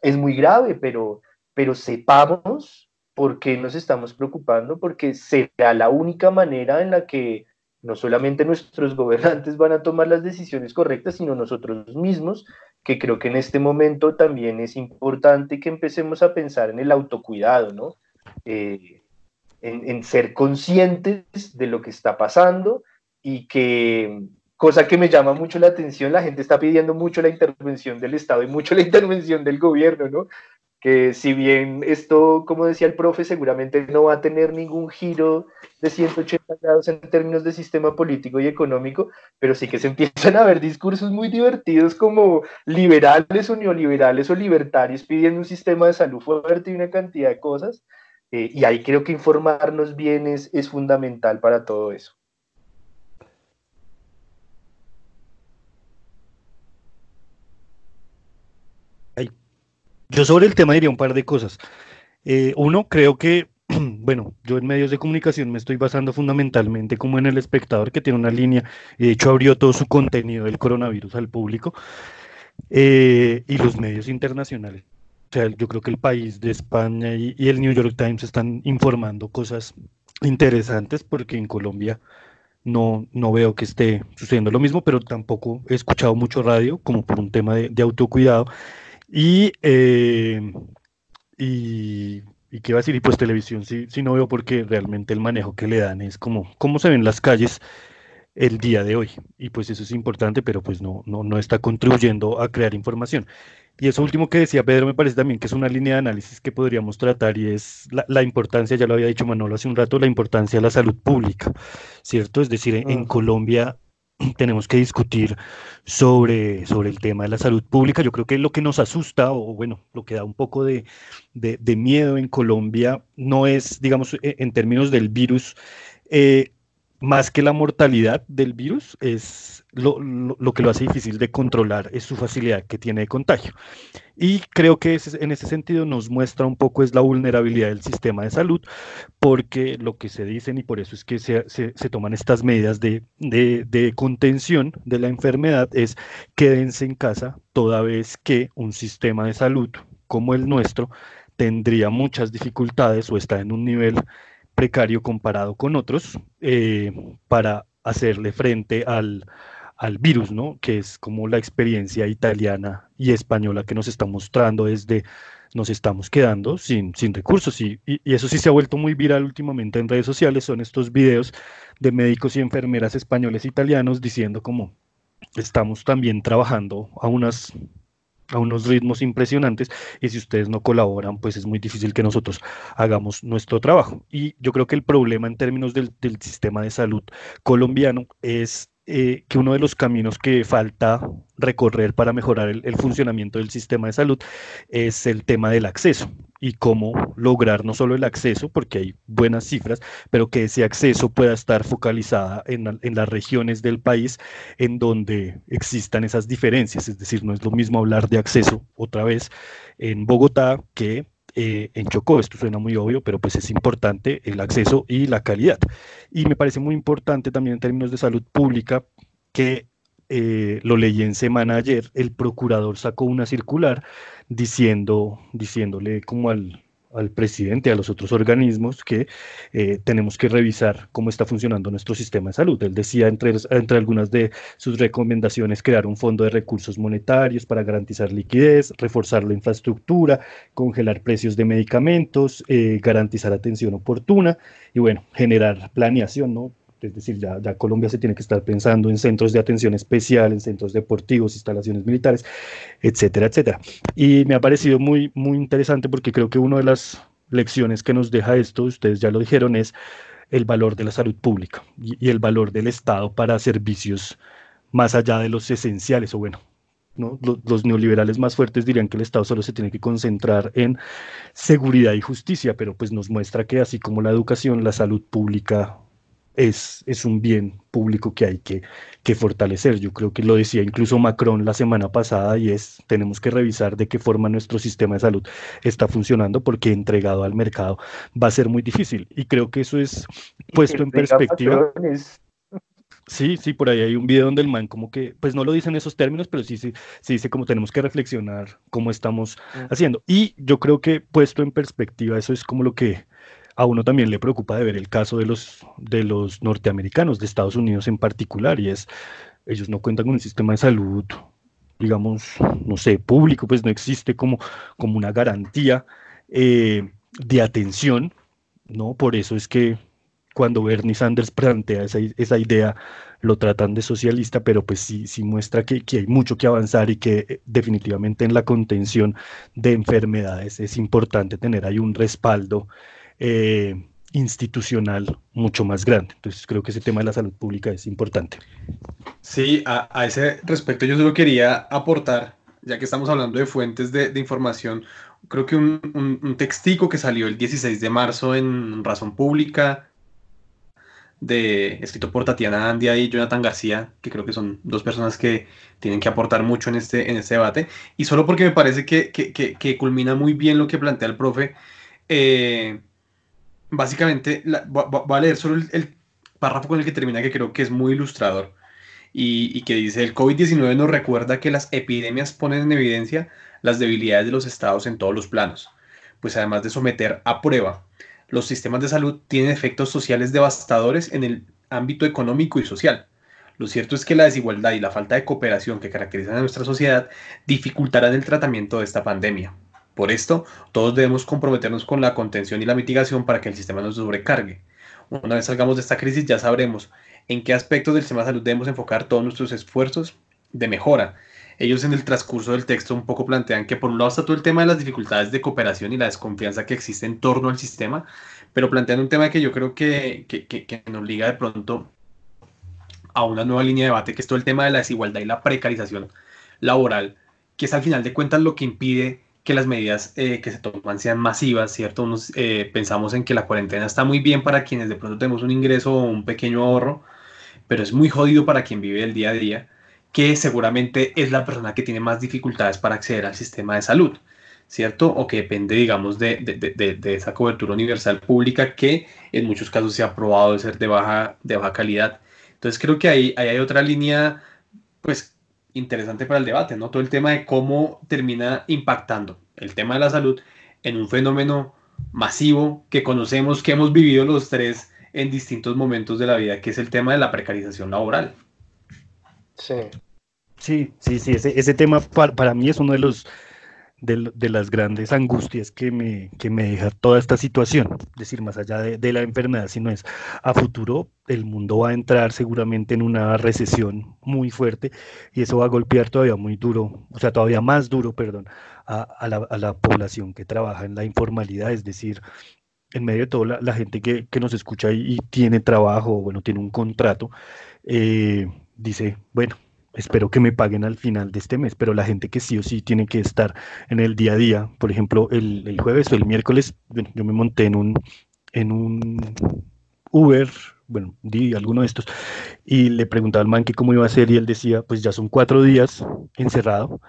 es muy grave, pero, pero sepamos por qué nos estamos preocupando, porque será la única manera en la que no solamente nuestros gobernantes van a tomar las decisiones correctas, sino nosotros mismos, que creo que en este momento también es importante que empecemos a pensar en el autocuidado, ¿no? Eh, en, en, ser conscientes de lo que está pasando y que, cosa que me llama mucho la atención, la gente está pidiendo mucho la intervención del Estado y mucho la intervención del gobierno, ¿no? Que si bien esto, como decía el profe, seguramente no va a tener ningún giro de 180 grados en términos de sistema político y económico, pero sí que se empiezan a ver discursos muy divertidos como liberales o neoliberales o libertarios pidiendo un sistema de salud fuerte y una cantidad de cosas. Eh, y ahí creo que informarnos bien es, es fundamental para todo eso. Yo sobre el tema diría un par de cosas. Eh, uno, creo que, bueno, yo en medios de comunicación me estoy basando fundamentalmente como en el espectador que tiene una línea, y de hecho abrió todo su contenido del coronavirus al público, eh, y los medios internacionales. O sea, yo creo que el país de España y, y el New York Times están informando cosas interesantes porque en Colombia no, no veo que esté sucediendo lo mismo, pero tampoco he escuchado mucho radio como por un tema de, de autocuidado. Y, eh, y, y, qué va a decir, y pues televisión, sí, sí no veo porque realmente el manejo que le dan es como cómo se ven las calles el día de hoy. Y pues eso es importante, pero pues no, no, no está contribuyendo a crear información. Y eso último que decía Pedro me parece también que es una línea de análisis que podríamos tratar y es la, la importancia, ya lo había dicho Manolo hace un rato, la importancia de la salud pública, ¿cierto? Es decir, en, en Colombia tenemos que discutir sobre, sobre el tema de la salud pública. Yo creo que lo que nos asusta, o bueno, lo que da un poco de, de, miedo en Colombia, no es, digamos, e, en términos del virus, eh, más que la mortalidad del virus, es lo, lo, lo, que lo hace difícil de controlar, es su facilidad que tiene de contagio. Y creo que ese, en ese sentido nos muestra un poco es la vulnerabilidad del sistema de salud, porque lo que se dicen, y por eso es que se, se, toman estas medidas de, de, de, contención de la enfermedad, es quédense en casa toda vez que un sistema de salud como el nuestro tendría muchas dificultades o está en un nivel precario comparado con otros eh, para hacerle frente al, al, virus, ¿no? Que es como la experiencia italiana y española que nos está mostrando desde nos estamos quedando sin, sin recursos y, eso sí se ha vuelto muy viral últimamente en redes sociales, son estos videos de médicos y enfermeras españoles e italianos diciendo como estamos también trabajando a unas a unos ritmos impresionantes y si ustedes no colaboran, pues es muy difícil que nosotros hagamos nuestro trabajo. Y yo creo que el problema en términos del, del sistema de salud colombiano es eh, que uno de los caminos que falta recorrer para mejorar el, el, funcionamiento del sistema de salud es el tema del acceso y cómo lograr no solo el acceso, porque hay buenas cifras, pero que ese acceso pueda estar focalizada en, en las regiones del país en donde existan esas diferencias. Es decir, no es lo mismo hablar de acceso otra vez en Bogotá que eh, en Chocó. Esto suena muy obvio, pero pues es importante el acceso y la calidad. Y me parece muy importante también en términos de salud pública que eh, lo leí en semana ayer, el procurador sacó una circular diciendo, diciéndole como al, al presidente, a los otros organismos, que eh, tenemos que revisar cómo está funcionando nuestro sistema de salud. Él decía, entre, entre algunas de sus recomendaciones, crear un fondo de recursos monetarios para garantizar liquidez, reforzar la infraestructura, congelar precios de medicamentos, eh, garantizar atención oportuna y, bueno, generar planeación, ¿no? Es decir, ya, Colombia se tiene que estar pensando en centros de atención especial, en centros deportivos, instalaciones militares, etcétera, etcétera. Y me ha parecido muy, muy interesante porque creo que una de las lecciones que nos deja esto, ustedes ya lo dijeron, es el valor de la salud pública y, el valor del Estado para servicios más allá de los esenciales, o bueno, ¿no? Los, los, neoliberales más fuertes dirían que el Estado solo se tiene que concentrar en seguridad y justicia, pero pues nos muestra que así como la educación, la salud pública es, es un bien público que hay que, que, fortalecer. Yo creo que lo decía incluso Macron la semana pasada y es, tenemos que revisar de qué forma nuestro sistema de salud está funcionando porque entregado al mercado va a ser muy difícil. Y creo que eso es puesto en perspectiva. Sí, sí, por ahí hay un video donde el man como que, pues no lo dice en esos términos, pero sí, sí, sí dice como tenemos que reflexionar cómo estamos mm. haciendo. Y yo creo que puesto en perspectiva, eso es como lo que a uno también le preocupa de ver el caso de los, de los norteamericanos, de Estados Unidos en particular, y es, ellos no cuentan con un sistema de salud, digamos, no sé, público, pues no existe como, como una garantía eh, de atención, ¿no? Por eso es que cuando Bernie Sanders plantea esa, esa idea, lo tratan de socialista, pero pues sí, sí muestra que, que, hay mucho que avanzar y que eh, definitivamente en la contención de enfermedades es importante tener ahí un respaldo eh, institucional mucho más grande. Entonces creo que ese tema de la salud pública es importante. Sí, a, ese respecto yo solo quería aportar, ya que estamos hablando de fuentes de, información, creo que un, un, textico que salió el 16 de marzo en Razón Pública, de, escrito por Tatiana Andia y Jonathan García, que creo que son dos personas que tienen que aportar mucho en este, en este debate, y solo porque me parece que, que, que, que culmina muy bien lo que plantea el profe, eh, básicamente, voy a leer solo el, párrafo con el que termina, que creo que es muy ilustrador, y, que dice, el COVID-19 nos recuerda que las epidemias ponen en evidencia las debilidades de los estados en todos los planos, pues además de someter a prueba, los sistemas de salud tienen efectos sociales devastadores en el ámbito económico y social. Lo cierto es que la desigualdad y la falta de cooperación que caracterizan a nuestra sociedad dificultarán el tratamiento de esta pandemia. Por esto, todos debemos comprometernos con la contención y la mitigación para que el sistema no se sobrecargue. Una vez salgamos de esta crisis ya sabremos en qué aspectos del sistema de salud debemos enfocar todos nuestros esfuerzos de mejora. Ellos en el transcurso del texto un poco plantean que por un lado está todo el tema de las dificultades de cooperación y la desconfianza que existe en torno al sistema, pero plantean un tema que yo creo que, que, que nos liga de pronto a una nueva línea de debate, que es todo el tema de la desigualdad y la precarización laboral, que es al final de cuentas lo que impide que las medidas eh, que se toman sean masivas, ¿cierto? Unos, eh, pensamos en que la cuarentena está muy bien para quienes de pronto tenemos un ingreso o un pequeño ahorro, pero es muy jodido para quien vive el día a día, que seguramente es la persona que tiene más dificultades para acceder al sistema de salud, ¿cierto? O que depende, digamos, de, de, de, esa cobertura universal pública que en muchos casos se ha probado de ser de baja, de baja calidad. Entonces creo que ahí hay otra línea, pues interesante para el debate, ¿no? Todo el tema de cómo termina impactando el tema de la salud en un fenómeno masivo que conocemos, que hemos vivido los tres en distintos momentos de la vida, que es el tema de la precarización laboral. Sí. Sí, sí, sí, ese, ese tema para, para mí es uno de los de, las grandes angustias que me, que me deja toda esta situación. Es decir, más allá de, la enfermedad, sino es a futuro el mundo va a entrar seguramente en una recesión muy fuerte y eso va a golpear todavía muy duro, o sea, todavía más duro, perdón, a, la, población que trabaja en la informalidad, es decir, en medio de toda la, gente que, nos escucha y, tiene trabajo, bueno, tiene un contrato, eh, dice, bueno, espero que me paguen al final de este mes, pero la gente que sí o sí tiene que estar en el día a día, por ejemplo, el, jueves o el miércoles, yo me monté en un, en un Uber, bueno, di alguno de estos, y le preguntaba al man que cómo iba a ser y él decía, pues ya son cuatro días encerrado,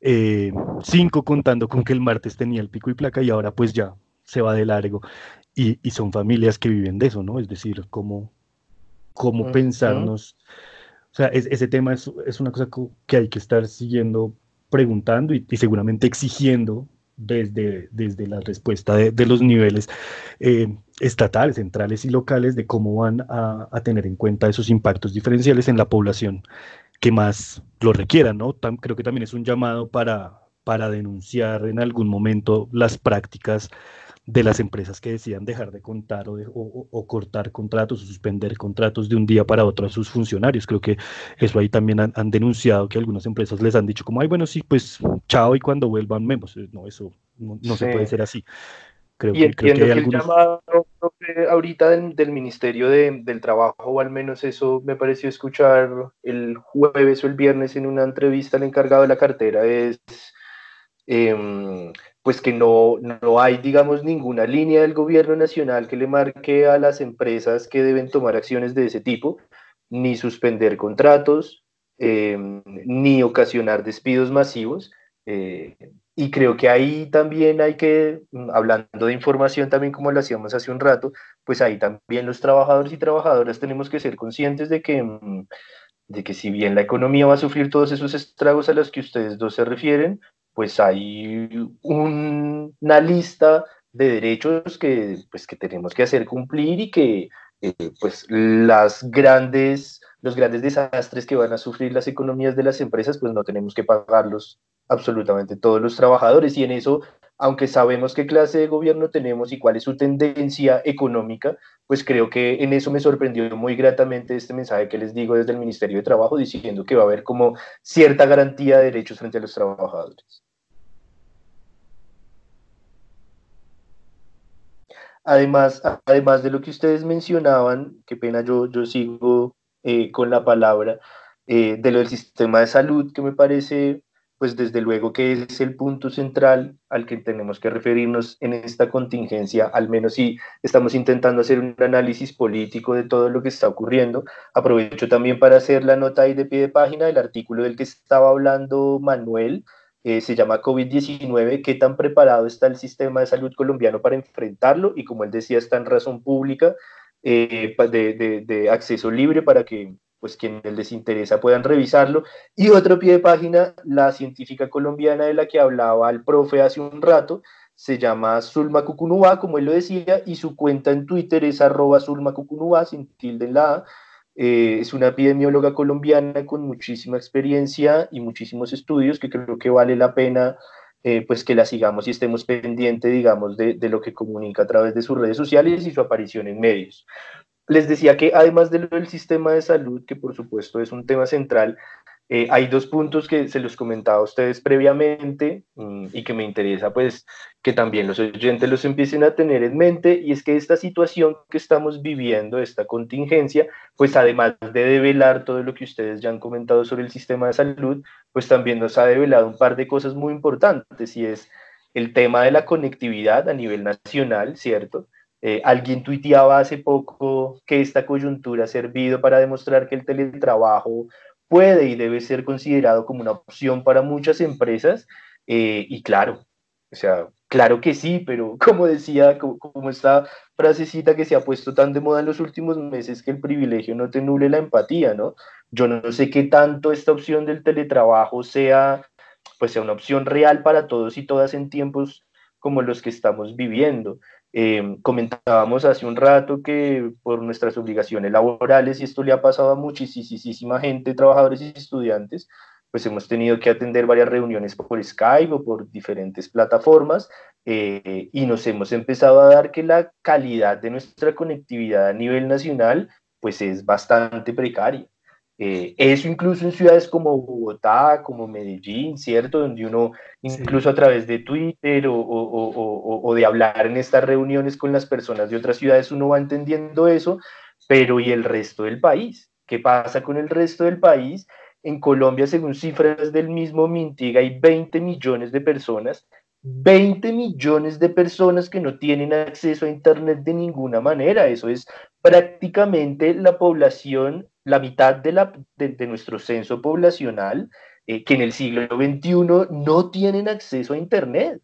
eh, cinco contando con que el martes tenía el pico y placa y ahora pues ya se va de largo. Y, son familias que viven de eso, ¿no? Es decir, cómo, cómo pensarnos. O sea, ese tema es, una cosa que hay que estar siguiendo preguntando y, seguramente exigiendo desde, desde la respuesta de, los niveles eh, estatales, centrales y locales de cómo van a, a, tener en cuenta esos impactos diferenciales en la población que más lo requieran, ¿no? creo que también es un llamado para, para denunciar en algún momento las prácticas de las empresas que decían dejar de contar o, cortar contratos o suspender contratos de un día para otro a sus funcionarios. Creo que eso ahí también han, denunciado que algunas empresas les han dicho como, ay, bueno, sí, pues chao y cuando vuelvan vemos. No, eso no, se puede ser así. Creo y que, hay el llamado ahorita del, Ministerio del Trabajo, o al menos eso me pareció escuchar el jueves o el viernes en una entrevista al encargado de la cartera, es em, pues que no, no hay, digamos, ninguna línea del gobierno nacional que le marque a las empresas que deben tomar acciones de ese tipo, ni suspender contratos, em, ni ocasionar despidos masivos. Eh, y creo que ahí también hay que, mm, hablando de información también como lo hacíamos hace un rato, pues ahí también los trabajadores y trabajadoras tenemos que ser conscientes de que, mm, de que si bien la economía va a sufrir todos esos estragos a los que ustedes dos se refieren, pues hay una lista de derechos que, pues, que tenemos que hacer cumplir y que eh, pues las grandes, los grandes desastres que van a sufrir las economías de las empresas, pues no tenemos que pagarlos absolutamente todos los trabajadores y en eso, aunque sabemos qué clase de gobierno tenemos y cuál es su tendencia económica, pues creo que en eso me sorprendió muy gratamente este mensaje que les digo desde el Ministerio de Trabajo diciendo que va a haber como cierta garantía de derechos frente a los trabajadores. Además, además de lo que ustedes mencionaban, qué pena yo, yo sigo eh, con la palabra, eh, de lo del sistema de salud, que me parece pues desde luego que es el punto central al que tenemos que referirnos en esta contingencia, al menos si estamos intentando hacer un análisis político de todo lo que está ocurriendo. Aprovecho también para hacer la nota ahí de pie de página del artículo del que estaba hablando Manuel, eh, se llama COVID-19, qué tan preparado está el sistema de salud colombiano para enfrentarlo y como él decía, está en razón pública eh, de, de acceso libre para que pues quienes les interesa puedan revisarlo. Y otro pie de página, la científica colombiana de la que hablaba el profe hace un rato, se llama Zulma Cucunubá, como él lo decía, y su cuenta en Twitter es arroba Zulma Cucunubá, sin tilde en la eh, es una epidemióloga colombiana con muchísima experiencia y muchísimos estudios que creo que vale la pena eh, pues que la sigamos y estemos pendientes, digamos, de, lo que comunica a través de sus redes sociales y su aparición en medios. Les decía que además del sistema de salud, que por supuesto es un tema central, eh, hay dos puntos que se los comentaba a ustedes previamente mm, y que me interesa pues que también los oyentes los empiecen a tener en mente y es que esta situación que estamos viviendo, esta contingencia, pues además de develar todo lo que ustedes ya han comentado sobre el sistema de salud, pues también nos ha develado un par de cosas muy importantes y es el tema de la conectividad a nivel nacional, ¿cierto? Eh, alguien tuiteaba hace poco que esta coyuntura ha servido para demostrar que el teletrabajo puede y debe ser considerado como una opción para muchas empresas. Eh, y claro, o sea, claro que sí, pero como decía, como, esta frasecita que se ha puesto tan de moda en los últimos meses, que el privilegio no te nule la empatía, ¿no? Yo no sé qué tanto esta opción del teletrabajo sea, pues sea una opción real para todos y todas en tiempos como los que estamos viviendo. Eh, comentábamos hace un rato que por nuestras obligaciones laborales, y esto le ha pasado a muchísima gente, trabajadores y estudiantes, pues hemos tenido que atender varias reuniones por Skype o por diferentes plataformas eh, y nos hemos empezado a dar que la calidad de nuestra conectividad a nivel nacional pues es bastante precaria. Eh, eso incluso en ciudades como Bogotá, como Medellín, ¿cierto? Donde uno incluso a través de Twitter o, o, o, de hablar en estas reuniones con las personas de otras ciudades, uno va entendiendo eso, pero ¿y el resto del país? ¿Qué pasa con el resto del país? En Colombia, según cifras del mismo Mintiga, hay 20 millones de personas 20 millones de personas que no tienen acceso a Internet de ninguna manera. Eso es prácticamente la población, la mitad de, la, de, nuestro censo poblacional. eh, que en el siglo XXI no tienen acceso a Internet.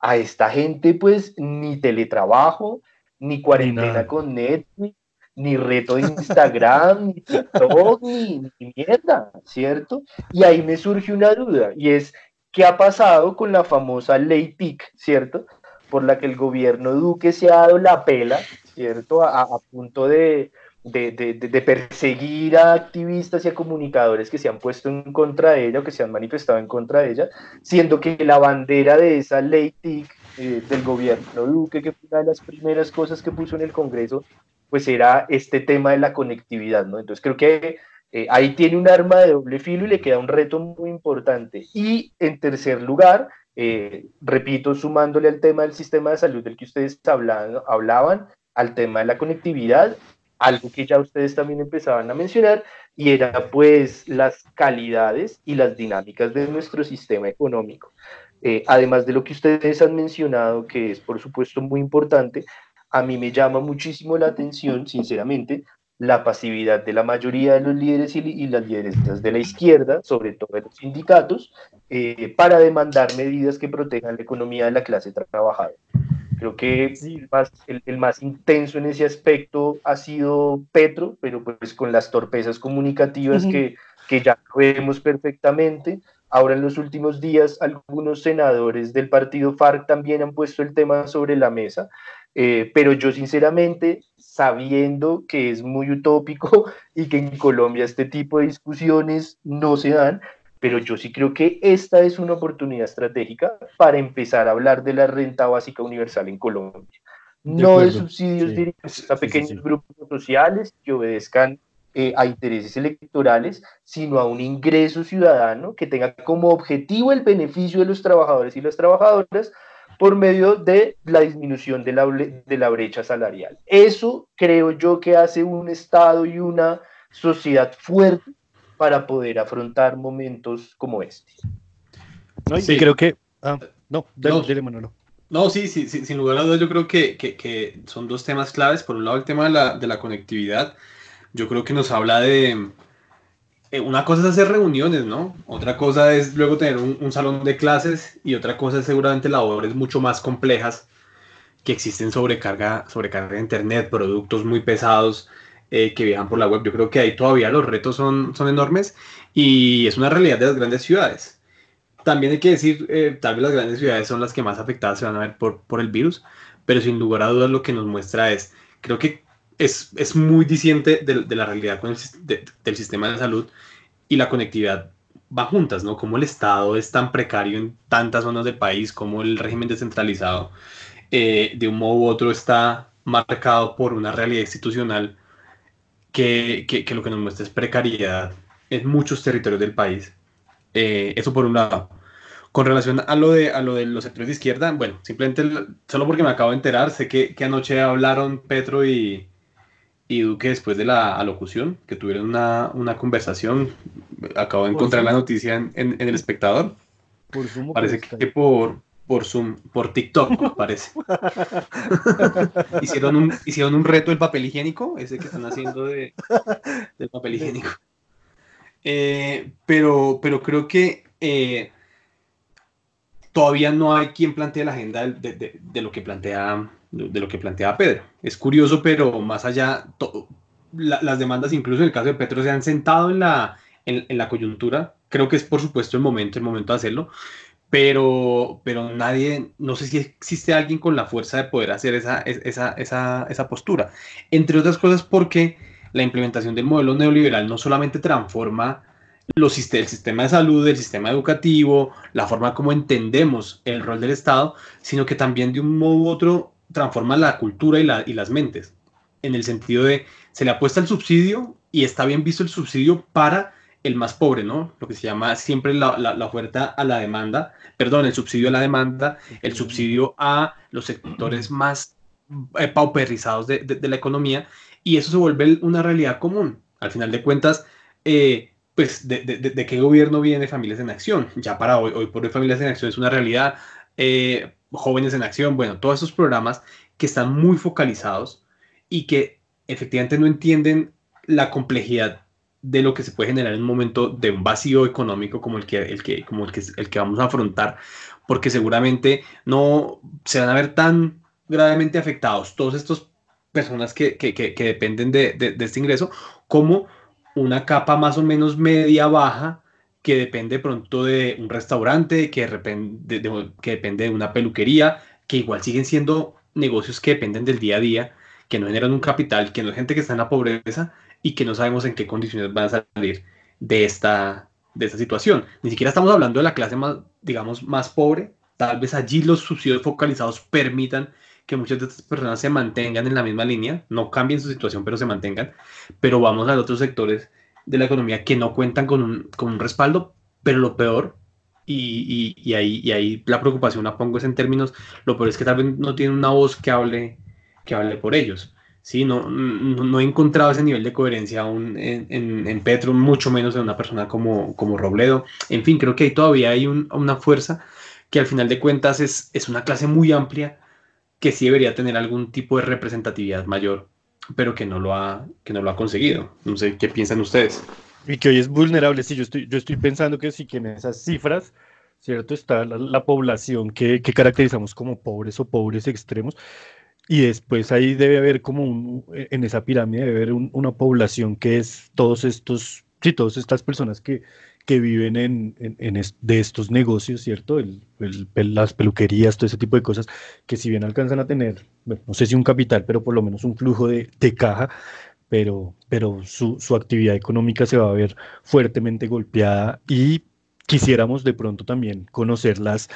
A esta gente pues ni teletrabajo, ni cuarentena con Netflix, ni reto de Instagram, ni TikTok, ni, ni, mierda, ¿cierto? Y ahí me surge una duda, y es, ¿qué ha pasado con la famosa ley TIC, ¿cierto? Por la que el gobierno Duque se ha dado la pela, ¿cierto? A, a punto de, de, de, perseguir a activistas y a comunicadores que se han puesto en contra de ella o que se han manifestado en contra de ella, siendo que la bandera de esa ley TIC eh, del gobierno Duque, que fue una de las primeras cosas que puso en el Congreso, pues era este tema de la conectividad, ¿no? Entonces creo que eh, ahí tiene un arma de doble filo y le queda un reto muy importante. Y en tercer lugar, eh, repito, sumándole al tema del sistema de salud del que ustedes hablaban, al tema de la conectividad, algo que ya ustedes también empezaban a mencionar, y era pues las calidades y las dinámicas de nuestro sistema económico. Eh, además de lo que ustedes han mencionado, que es por supuesto muy importante, a mí me llama muchísimo la atención, sinceramente, la pasividad de la mayoría de los líderes y, las lideresas de la izquierda, sobre todo de los sindicatos, eh, para demandar medidas que protejan la economía de la clase trabajadora. Creo que el, más, el, más, intenso en ese aspecto ha sido Petro, pero pues con las torpezas comunicativas que, que ya vemos perfectamente. Ahora en los últimos días algunos senadores del partido FARC también han puesto el tema sobre la mesa. Eh, pero yo sinceramente, sabiendo que es muy utópico y que en Colombia este tipo de discusiones no se dan, pero yo sí creo que esta es una oportunidad estratégica para empezar a hablar de la renta básica universal en Colombia. no de subsidios dirigidos a pequeños grupos sociales que obedezcan eh, a intereses electorales, sino a un ingreso ciudadano que tenga como objetivo el beneficio de los trabajadores y las trabajadoras por medio de la disminución de la, de la brecha salarial. Eso creo yo que hace un Estado y una sociedad fuerte para poder afrontar momentos como este. No, sí. creo que... Ah, no, dale, no, Manolo. No, sí, sí, sí, sin lugar a dudas yo creo que, que, que, son dos temas claves. Por un lado el tema de la, de la conectividad, yo creo que nos habla de, eh, una cosa es hacer reuniones, ¿no? Otra cosa es luego tener un, salón de clases y otra cosa es seguramente labores mucho más complejas que existen sobrecarga, sobrecarga de internet, productos muy pesados eh, que viajan por la web. Yo creo que ahí todavía los retos son, son enormes y es una realidad de las grandes ciudades. También hay que decir, eh, tal vez las grandes ciudades son las que más afectadas se van a ver por, por el virus, pero sin lugar a dudas lo que nos muestra es, creo que es, es muy disiente de, de, la realidad con el, de, del sistema de salud y la conectividad va juntas, ¿no? Como el Estado es tan precario en tantas zonas del país, como el régimen descentralizado, eh, de un modo u otro está marcado por una realidad institucional que, que, que, lo que nos muestra es precariedad en muchos territorios del país. Eh, eso por un lado. Con relación a lo, de, a lo de los sectores de izquierda, bueno, simplemente solo porque me acabo de enterar, sé que, que anoche hablaron Petro y, y Duque después de la alocución, que tuvieron una, una conversación, acabo de encontrar la noticia en, en, el espectador. Por parece que por, por Zoom, por TikTok, parece. hicieron, un, hicieron un reto del papel higiénico, ese que están haciendo de, del papel higiénico. Eh, pero, pero creo que eh, todavía no hay quien plantee la agenda de, de, de lo que plantea de lo que planteaba Pedro. Es curioso, pero más allá, las demandas, incluso en el caso de Petro, se han sentado en la, en, la coyuntura. Creo que es por supuesto el momento, el momento de hacerlo, pero, pero nadie, no sé si existe alguien con la fuerza de poder hacer esa, esa, esa, esa postura. Entre otras cosas porque la implementación del modelo neoliberal no solamente transforma los, el sistema de salud, el sistema educativo, la forma como entendemos el rol del Estado, sino que también de un modo u otro transforma la cultura y, la, y las mentes, en el sentido de se le apuesta el subsidio y está bien visto el subsidio para el más pobre, ¿no? Lo que se llama siempre la, la, oferta a la demanda, perdón, el subsidio a la demanda, el subsidio a los sectores más eh, pauperizados de, de, la economía, y eso se vuelve una realidad común. Al final de cuentas, eh, pues, de, de, qué gobierno viene Familias en Acción? Ya para hoy, hoy por hoy Familias en Acción es una realidad. Eh, Jóvenes en Acción, bueno, todos esos programas que están muy focalizados y que efectivamente no entienden la complejidad de lo que se puede generar en un momento de un vacío económico como el que, el que, como el que, el que vamos a afrontar, porque seguramente no se van a ver tan gravemente afectados todos estos personas que, que, que dependen de, de, de, este ingreso como una capa más o menos media baja que depende pronto de un restaurante, que, depende de, que depende de una peluquería, que igual siguen siendo negocios que dependen del día a día, que no generan un capital, que no es gente que está en la pobreza y que no sabemos en qué condiciones van a salir de esta, de esta situación. Ni siquiera estamos hablando de la clase más, digamos, más pobre. Tal vez allí los subsidios focalizados permitan que muchas de estas personas se mantengan en la misma línea, no cambien su situación, pero se mantengan. Pero vamos a otros sectores de la economía que no cuentan con un, con un respaldo, pero lo peor, y, y, y, ahí, y ahí la preocupación la pongo es en términos, lo peor es que tal vez no tienen una voz que hable, que hable por ellos. Sí, no, no, he encontrado ese nivel de coherencia aún en, en, Petro, mucho menos en una persona como, como Robledo. En fin, creo que todavía hay un, una fuerza que al final de cuentas es, es una clase muy amplia que sí debería tener algún tipo de representatividad mayor, pero que no lo ha, que no lo ha conseguido. No sé qué piensan ustedes. Y que hoy es vulnerable, sí, yo estoy, yo estoy pensando que sí que en esas cifras, ¿cierto? Está la, la población que, que caracterizamos como pobres o pobres extremos, y después ahí debe haber como en esa pirámide debe haber un, una población que es todos estos, sí, todas estas personas que, que viven en, de estos negocios, ¿cierto? El, el, las peluquerías, todo ese tipo de cosas, que si bien alcanzan a tener, bueno, no sé si un capital, pero por lo menos un flujo de, de caja, pero, pero su, su actividad económica se va a ver fuertemente golpeada y quisiéramos de pronto también conocer las,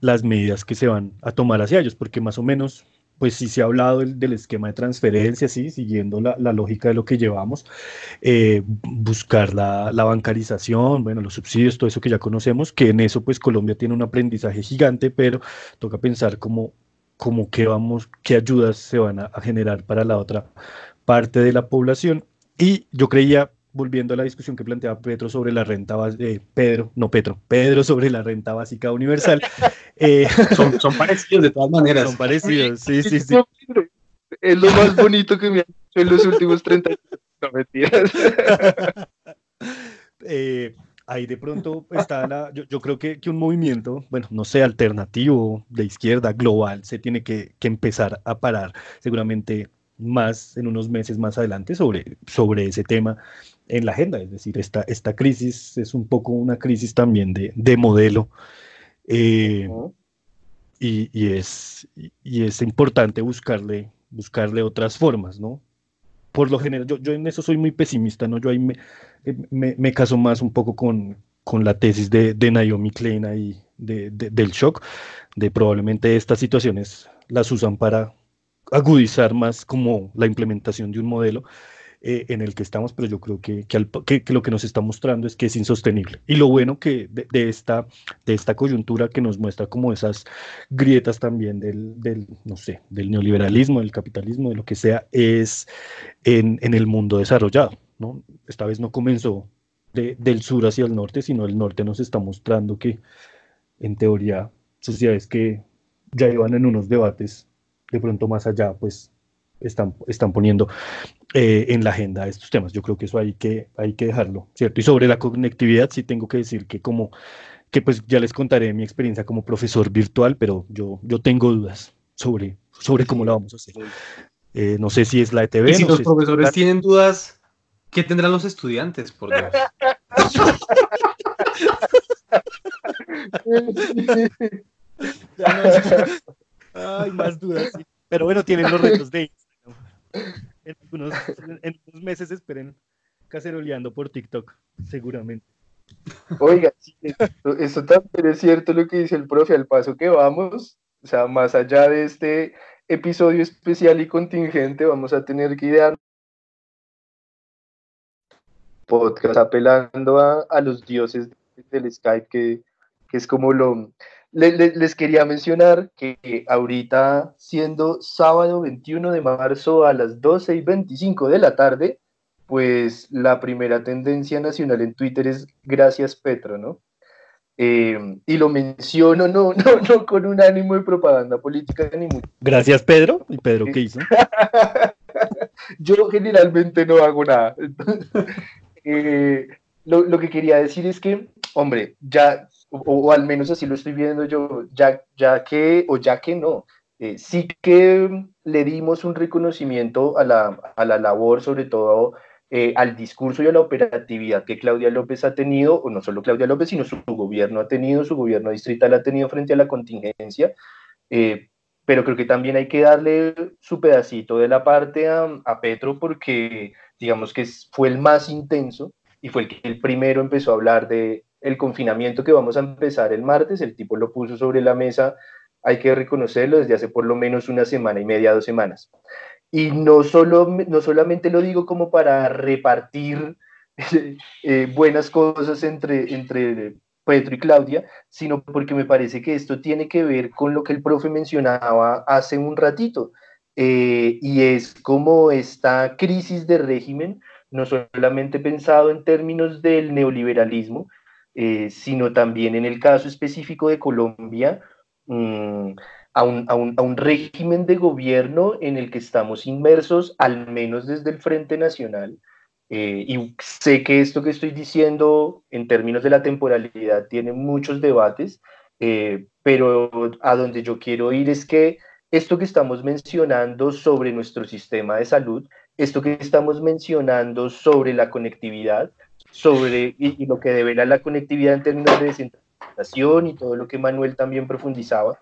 las medidas que se van a tomar hacia ellos, porque más o menos pues sí se ha hablado del, del esquema de transferencia, sí, siguiendo la, lógica de lo que llevamos, eh, buscar la, bancarización, bueno, los subsidios, todo eso que ya conocemos, que en eso pues Colombia tiene un aprendizaje gigante, pero toca pensar cómo, cómo qué vamos, qué ayudas se van a generar para la otra parte de la población. Y yo creía, volviendo a la discusión que planteaba Pedro sobre la renta eh, Pedro, no Pedro, Pedro sobre la renta básica universal. Eh, son, son, parecidos de todas maneras. Son parecidos, sí, sí, sí. Es lo más bonito que me han hecho en los últimos 30 años. No mentiras. eh, ahí de pronto está la, yo, yo creo que, que, un movimiento, bueno, no sé, alternativo, de izquierda, global, se tiene que, que empezar a parar seguramente más en unos meses más adelante sobre, sobre ese tema en la agenda. Es decir, esta, esta crisis es un poco una crisis también de, de modelo. Eh, uh -huh. y, y, es, y es importante buscarle, buscarle otras formas, ¿no? Por lo general, yo, yo en eso soy muy pesimista, ¿no? Yo ahí me, me, me caso más un poco con, con la tesis de, de Naomi Klein y de, de, del shock, de probablemente estas situaciones las usan para agudizar más como la implementación de un modelo eh, en el que estamos, pero yo creo que, que, lo que nos está mostrando es que es insostenible. Y lo bueno que de, esta, de esta coyuntura que nos muestra como esas grietas también del, del, no sé, del neoliberalismo, del capitalismo, de lo que sea, es en, en el mundo desarrollado. ¿no? Esta vez no comenzó de, del sur hacia el norte, sino el norte nos está mostrando que, en teoría, sociedades que ya iban en unos debates de pronto más allá, pues están, están poniendo eh, en la agenda estos temas. Yo creo que eso hay que, hay que dejarlo, ¿cierto? Y sobre la conectividad sí tengo que decir que como, que pues ya les contaré mi experiencia como profesor virtual, pero yo, yo tengo dudas sobre, sobre cómo la vamos a hacer. Eh, no sé si es la ETV. Y si no los sé profesores si... tienen dudas, ¿qué tendrán los estudiantes, por Dios? Ay, más dudas, sí. Pero bueno, tienen los retos de. En unos, meses esperen caceroleando por TikTok, seguramente. Oiga, sí, esto, esto, también es cierto lo que dice el profe, al paso que vamos, o sea, más allá de este episodio especial y contingente, vamos a tener que idear podcast apelando a, a los dioses del Skype, que, que es como lo, les quería mencionar que ahorita, siendo sábado 21 de marzo a las 12 y 25 de la tarde, pues la primera tendencia nacional en Twitter es Gracias Petro, ¿no? Eh, y lo menciono no, no, no con un ánimo de propaganda política ni mucho. Gracias Pedro. ¿Y Pedro qué hizo? Yo generalmente no hago nada. eh, lo, que quería decir es que, hombre, ya, o, al menos así lo estoy viendo yo, ya, ya que, o ya que no, eh, sí que le dimos un reconocimiento a la, a la labor, sobre todo eh, al discurso y a la operatividad que Claudia López ha tenido, o no solo Claudia López, sino su, gobierno ha tenido, su gobierno distrital ha tenido frente a la contingencia. Eh, pero creo que también hay que darle su pedacito de la parte a, a Petro porque digamos que fue el más intenso y fue el que el primero empezó a hablar de el confinamiento que vamos a empezar el martes, el tipo lo puso sobre la mesa, hay que reconocerlo desde hace por lo menos una semana y media, dos semanas. Y no, solo, no solamente lo digo como para repartir eh, buenas cosas entre, entre Petro y Claudia, sino porque me parece que esto tiene que ver con lo que el profe mencionaba hace un ratito, eh, y es como esta crisis de régimen, no solamente pensado en términos del neoliberalismo, eh, sino también en el caso específico de Colombia, mm, a, un, a, un, a, un, régimen de gobierno en el que estamos inmersos, al menos desde el Frente Nacional, eh, y sé que esto que estoy diciendo en términos de la temporalidad tiene muchos debates, eh, pero a donde yo quiero ir es que esto que estamos mencionando sobre nuestro sistema de salud, esto que estamos mencionando sobre la conectividad, sobre y, lo que devela la conectividad en términos de descentralización y todo lo que Manuel también profundizaba,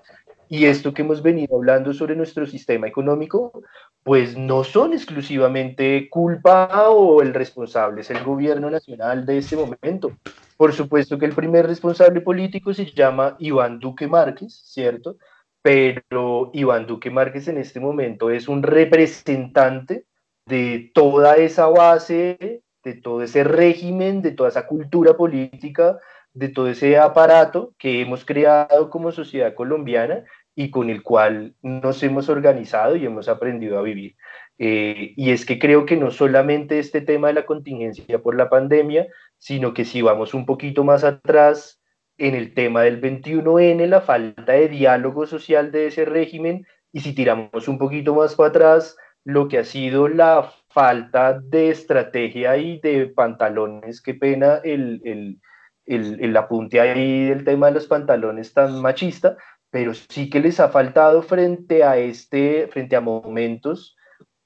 y esto que hemos venido hablando sobre nuestro sistema económico, pues no son exclusivamente culpa o el responsable es el gobierno nacional de este momento. Por supuesto que el primer responsable político se llama Iván Duque Márquez, ¿cierto? Pero Iván Duque Márquez en este momento es un representante de toda esa base, de todo ese régimen, de toda esa cultura política, de todo ese aparato que hemos creado como sociedad colombiana y con el cual nos hemos organizado y hemos aprendido a vivir. Eh, y es que creo que no solamente este tema de la contingencia por la pandemia, sino que si vamos un poquito más atrás en el tema del 21N, la falta de diálogo social de ese régimen, y si tiramos un poquito más para atrás, lo que ha sido la falta de estrategia y de pantalones, qué pena el, el, el, el apunte ahí del tema de los pantalones tan machista, pero sí que les ha faltado frente a este, frente a momentos,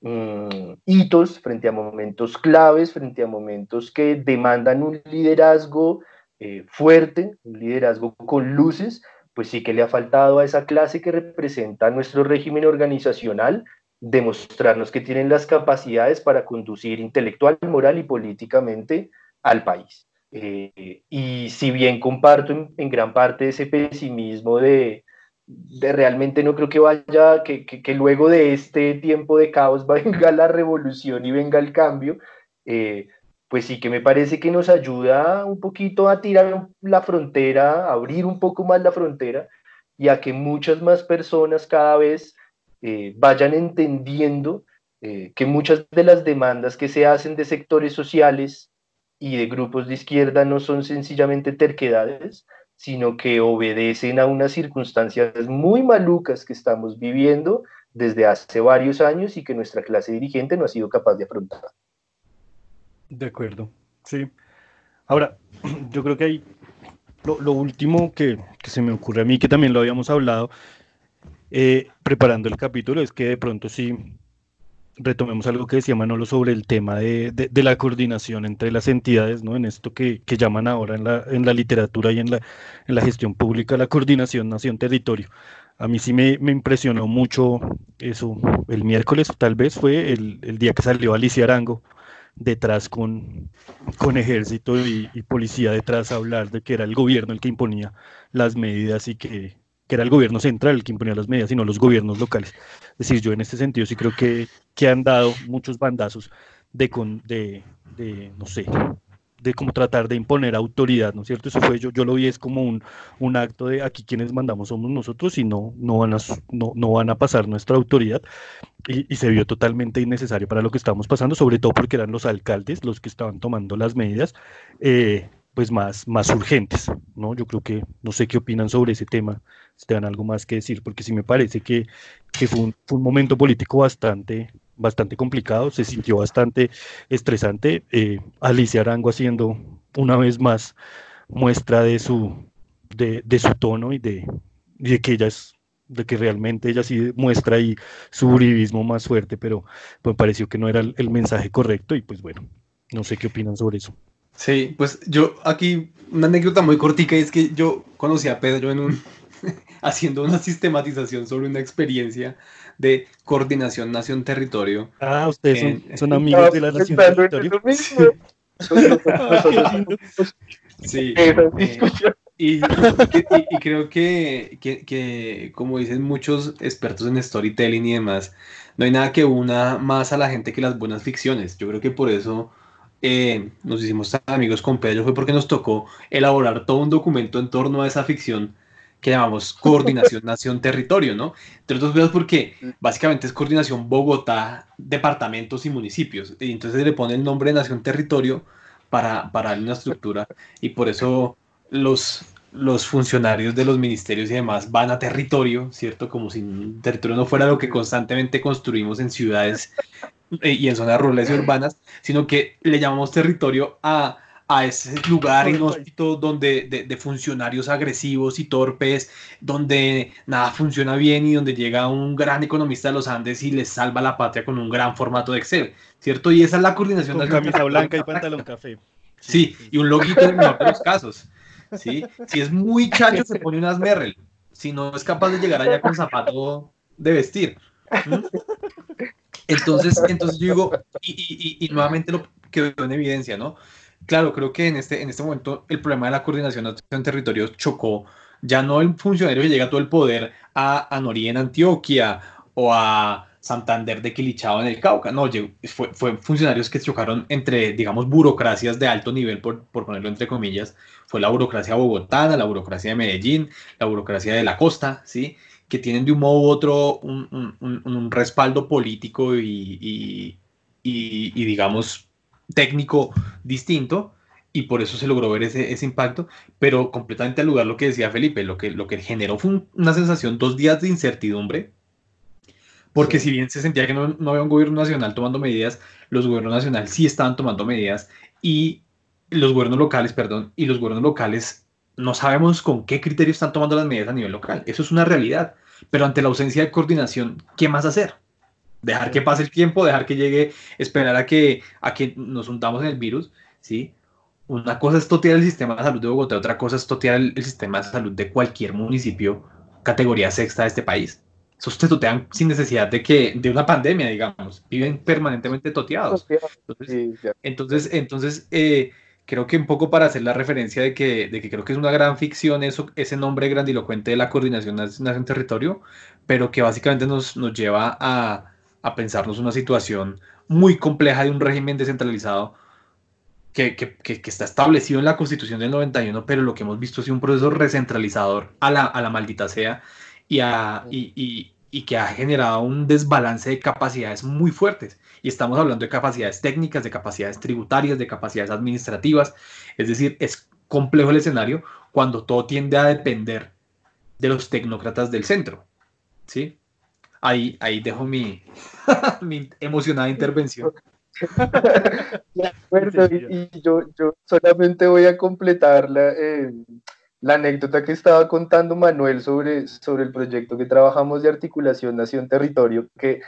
mm, hitos, frente a momentos claves, frente a momentos que demandan un liderazgo eh, fuerte, un liderazgo con luces, pues sí que le ha faltado a esa clase que representa nuestro régimen organizacional demostrarnos que tienen las capacidades para conducir intelectual, moral y políticamente al país. Eh, y si bien comparto en, gran parte ese pesimismo de, realmente no creo que vaya, que, que, luego de este tiempo de caos venga la revolución y venga el cambio, eh, pues sí que me parece que nos ayuda un poquito a tirar la frontera, a abrir un poco más la frontera y a que muchas más personas cada vez eh, vayan entendiendo eh, que muchas de las demandas que se hacen de sectores sociales y de grupos de izquierda no son sencillamente terquedades, sino que obedecen a unas circunstancias muy malucas que estamos viviendo desde hace varios años y que nuestra clase dirigente no ha sido capaz de afrontar. De acuerdo, sí. Ahora, yo creo que hay lo, último que, se me ocurre a mí, que también lo habíamos hablado eh, preparando el capítulo, es que de pronto sí retomemos algo que decía Manolo sobre el tema de, de, la coordinación entre las entidades, ¿no? En esto que, que, llaman ahora en la, en la literatura y en la, en la gestión pública la coordinación nación-territorio. A mí sí me, me, impresionó mucho eso. El miércoles tal vez fue el, el día que salió Alicia Arango detrás con, con ejército y, y policía detrás a hablar de que era el gobierno el que imponía las medidas y que que era el gobierno central el que imponía las medidas, sino los gobiernos locales. Es decir, yo en este sentido sí creo que, que han dado muchos bandazos de, con, de, de, no sé, de como tratar de imponer autoridad, ¿no es cierto? Eso fue, yo, yo lo vi es como un, un acto de aquí quienes mandamos somos nosotros y no, no, van, a, no, no van a pasar nuestra autoridad y, y, se vio totalmente innecesario para lo que estábamos pasando, sobre todo porque eran los alcaldes los que estaban tomando las medidas. Eh, pues más, más urgentes, ¿no? Yo creo que, no sé qué opinan sobre ese tema, si te dan algo más que decir, porque sí me parece que, que fue, un, fue, un, momento político bastante bastante complicado, se sintió bastante estresante. Eh, Alicia Arango haciendo una vez más muestra de su, de, su tono y de, de que ella es de que realmente ella sí muestra ahí su uribismo más fuerte, pero me pareció que no era el, mensaje correcto y pues bueno, no sé qué opinan sobre eso. Sí, pues yo aquí una anécdota muy cortica es que yo conocí a Pedro en un haciendo una sistematización sobre una experiencia de coordinación nación-territorio. Ah, ustedes son, amigos de la nación-territorio. Sí. Eh, y, creo que, que, como dicen muchos expertos en storytelling y demás, no hay nada que una más a la gente que las buenas ficciones. Yo creo que por eso eh, nos hicimos amigos con Pedro, fue porque nos tocó elaborar todo un documento en torno a esa ficción que llamamos coordinación nación-territorio, ¿no? Entre otras cosas porque básicamente es coordinación Bogotá, departamentos y municipios. Y entonces le pone el nombre de nación-territorio para, para darle una estructura y por eso los, los funcionarios de los ministerios y demás van a territorio, ¿cierto? Como si territorio no fuera lo que constantemente construimos en ciudades y en zonas rurales y urbanas, sino que le llamamos territorio a a ese lugar inhóspito donde de, funcionarios agresivos y torpes, donde nada funciona bien y donde llega un gran economista de los Andes y les salva la patria con un gran formato de Excel, ¿cierto? Y esa es la coordinación. Con camisa blanca y pantalón café. Sí, y un loguito en el mejor de los casos. ¿sí? Si es muy chacho, se pone unas Merrell. Si no es capaz de llegar allá con zapato de vestir. Entonces, entonces yo digo, y, nuevamente lo quedó en evidencia, ¿no? claro, creo que en este, en este momento el problema de la coordinación en territorio chocó ya no el funcionario que llega todo el poder a, a Nori en Antioquia o a Santander de Quilichao en el Cauca, no, fue, fue funcionarios que chocaron entre, digamos, burocracias de alto nivel, por, por ponerlo entre comillas, fue la burocracia bogotana, la burocracia de Medellín, la burocracia de la costa, ¿sí? Que tienen de un modo u otro un, un, un respaldo político y, y, y, y digamos, técnico distinto y por eso se logró ver ese, ese, impacto, pero completamente al lugar lo que decía Felipe, lo que, lo que generó fue una sensación, dos días de incertidumbre, porque si bien se sentía que no, no, había un gobierno nacional tomando medidas, los gobiernos nacionales sí estaban tomando medidas y los gobiernos locales, perdón, y los gobiernos locales no sabemos con qué criterio están tomando las medidas a nivel local, eso es una realidad, pero ante la ausencia de coordinación, ¿qué más hacer? dejar que pase el tiempo, dejar que llegue, esperar a que, a que nos juntamos en el virus, ¿sí? Una cosa es totear el sistema de salud de Bogotá, otra cosa es totear el, sistema de salud de cualquier municipio categoría sexta de este país. Esos te totean sin necesidad de que de una pandemia, digamos, viven permanentemente toteados. Entonces, entonces, eh, creo que un poco para hacer la referencia de que, de que creo que es una gran ficción eso, ese nombre grandilocuente de la coordinación nación-territorio, pero que básicamente nos, nos lleva a, a pensarnos una situación muy compleja de un régimen descentralizado que, que, que, está establecido en la Constitución del 91, pero lo que hemos visto es un proceso recentralizador a la, a la maldita sea y, a, y, y, y, que ha generado un desbalance de capacidades muy fuertes. Y estamos hablando de capacidades técnicas, de capacidades tributarias, de capacidades administrativas. Es decir, es complejo el escenario cuando todo tiende a depender de los tecnócratas del centro. ¿sí? Ahí, ahí dejo mi, mi emocionada intervención. De acuerdo, y, yo, yo solamente voy a completar la, eh, la, anécdota que estaba contando Manuel sobre, sobre el proyecto que trabajamos de articulación nación-territorio, que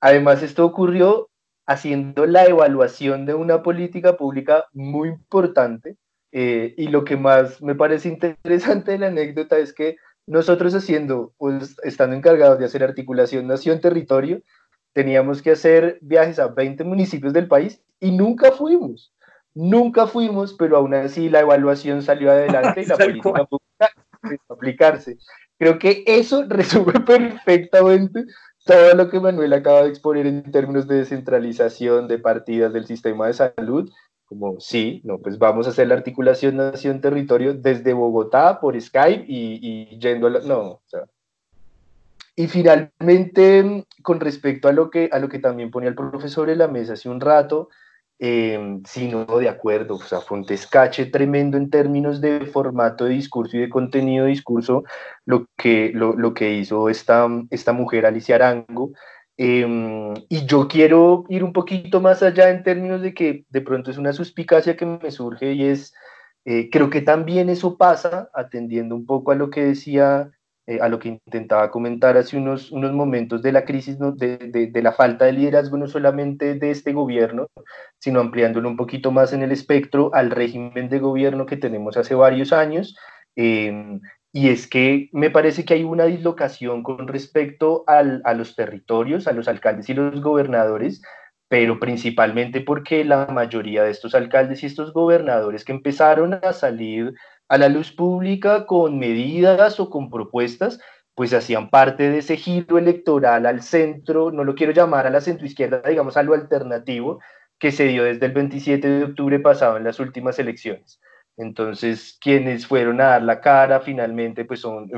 además esto ocurrió haciendo la evaluación de una política pública muy importante. Eh, y lo que más me parece interesante de la anécdota es que nosotros haciendo, pues estando encargados de hacer articulación nación-territorio, teníamos que hacer viajes a 20 municipios del país y nunca fuimos. Nunca fuimos, pero aún así la evaluación salió adelante y la política pública empezó a aplicarse. Creo que eso resume perfectamente todo lo que Manuel acaba de exponer en términos de descentralización de partidas del sistema de salud como sí, no, pues vamos a hacer la articulación nación-territorio desde Bogotá por Skype y, yendo a la, no, o sea. Y finalmente, con respecto a lo que, a lo que también ponía el profesor en la mesa hace un rato, eh, sí, no, de acuerdo, o sea, fue tremendo en términos de formato de discurso y de contenido de discurso lo que, lo, lo que hizo esta, esta mujer, Alicia Arango, Em, y yo quiero ir un poquito más allá en términos de que de pronto es una suspicacia que me surge y es, eh, creo que también eso pasa, atendiendo un poco a lo que decía, eh, a lo que intentaba comentar hace unos, unos momentos de la crisis, de, de, la falta de liderazgo no solamente de este gobierno, sino ampliándolo un poquito más en el espectro al régimen de gobierno que tenemos hace varios años. Eh, y es que me parece que hay una dislocación con respecto al, a los territorios, a los alcaldes y los gobernadores, pero principalmente porque la mayoría de estos alcaldes y estos gobernadores que empezaron a salir a la luz pública con medidas o con propuestas, pues hacían parte de ese giro electoral al centro, no lo quiero llamar a la centroizquierda, digamos a lo alternativo, que se dio desde el 27 de octubre pasado en las últimas elecciones. Entonces, quienes fueron a dar la cara finalmente, pues son,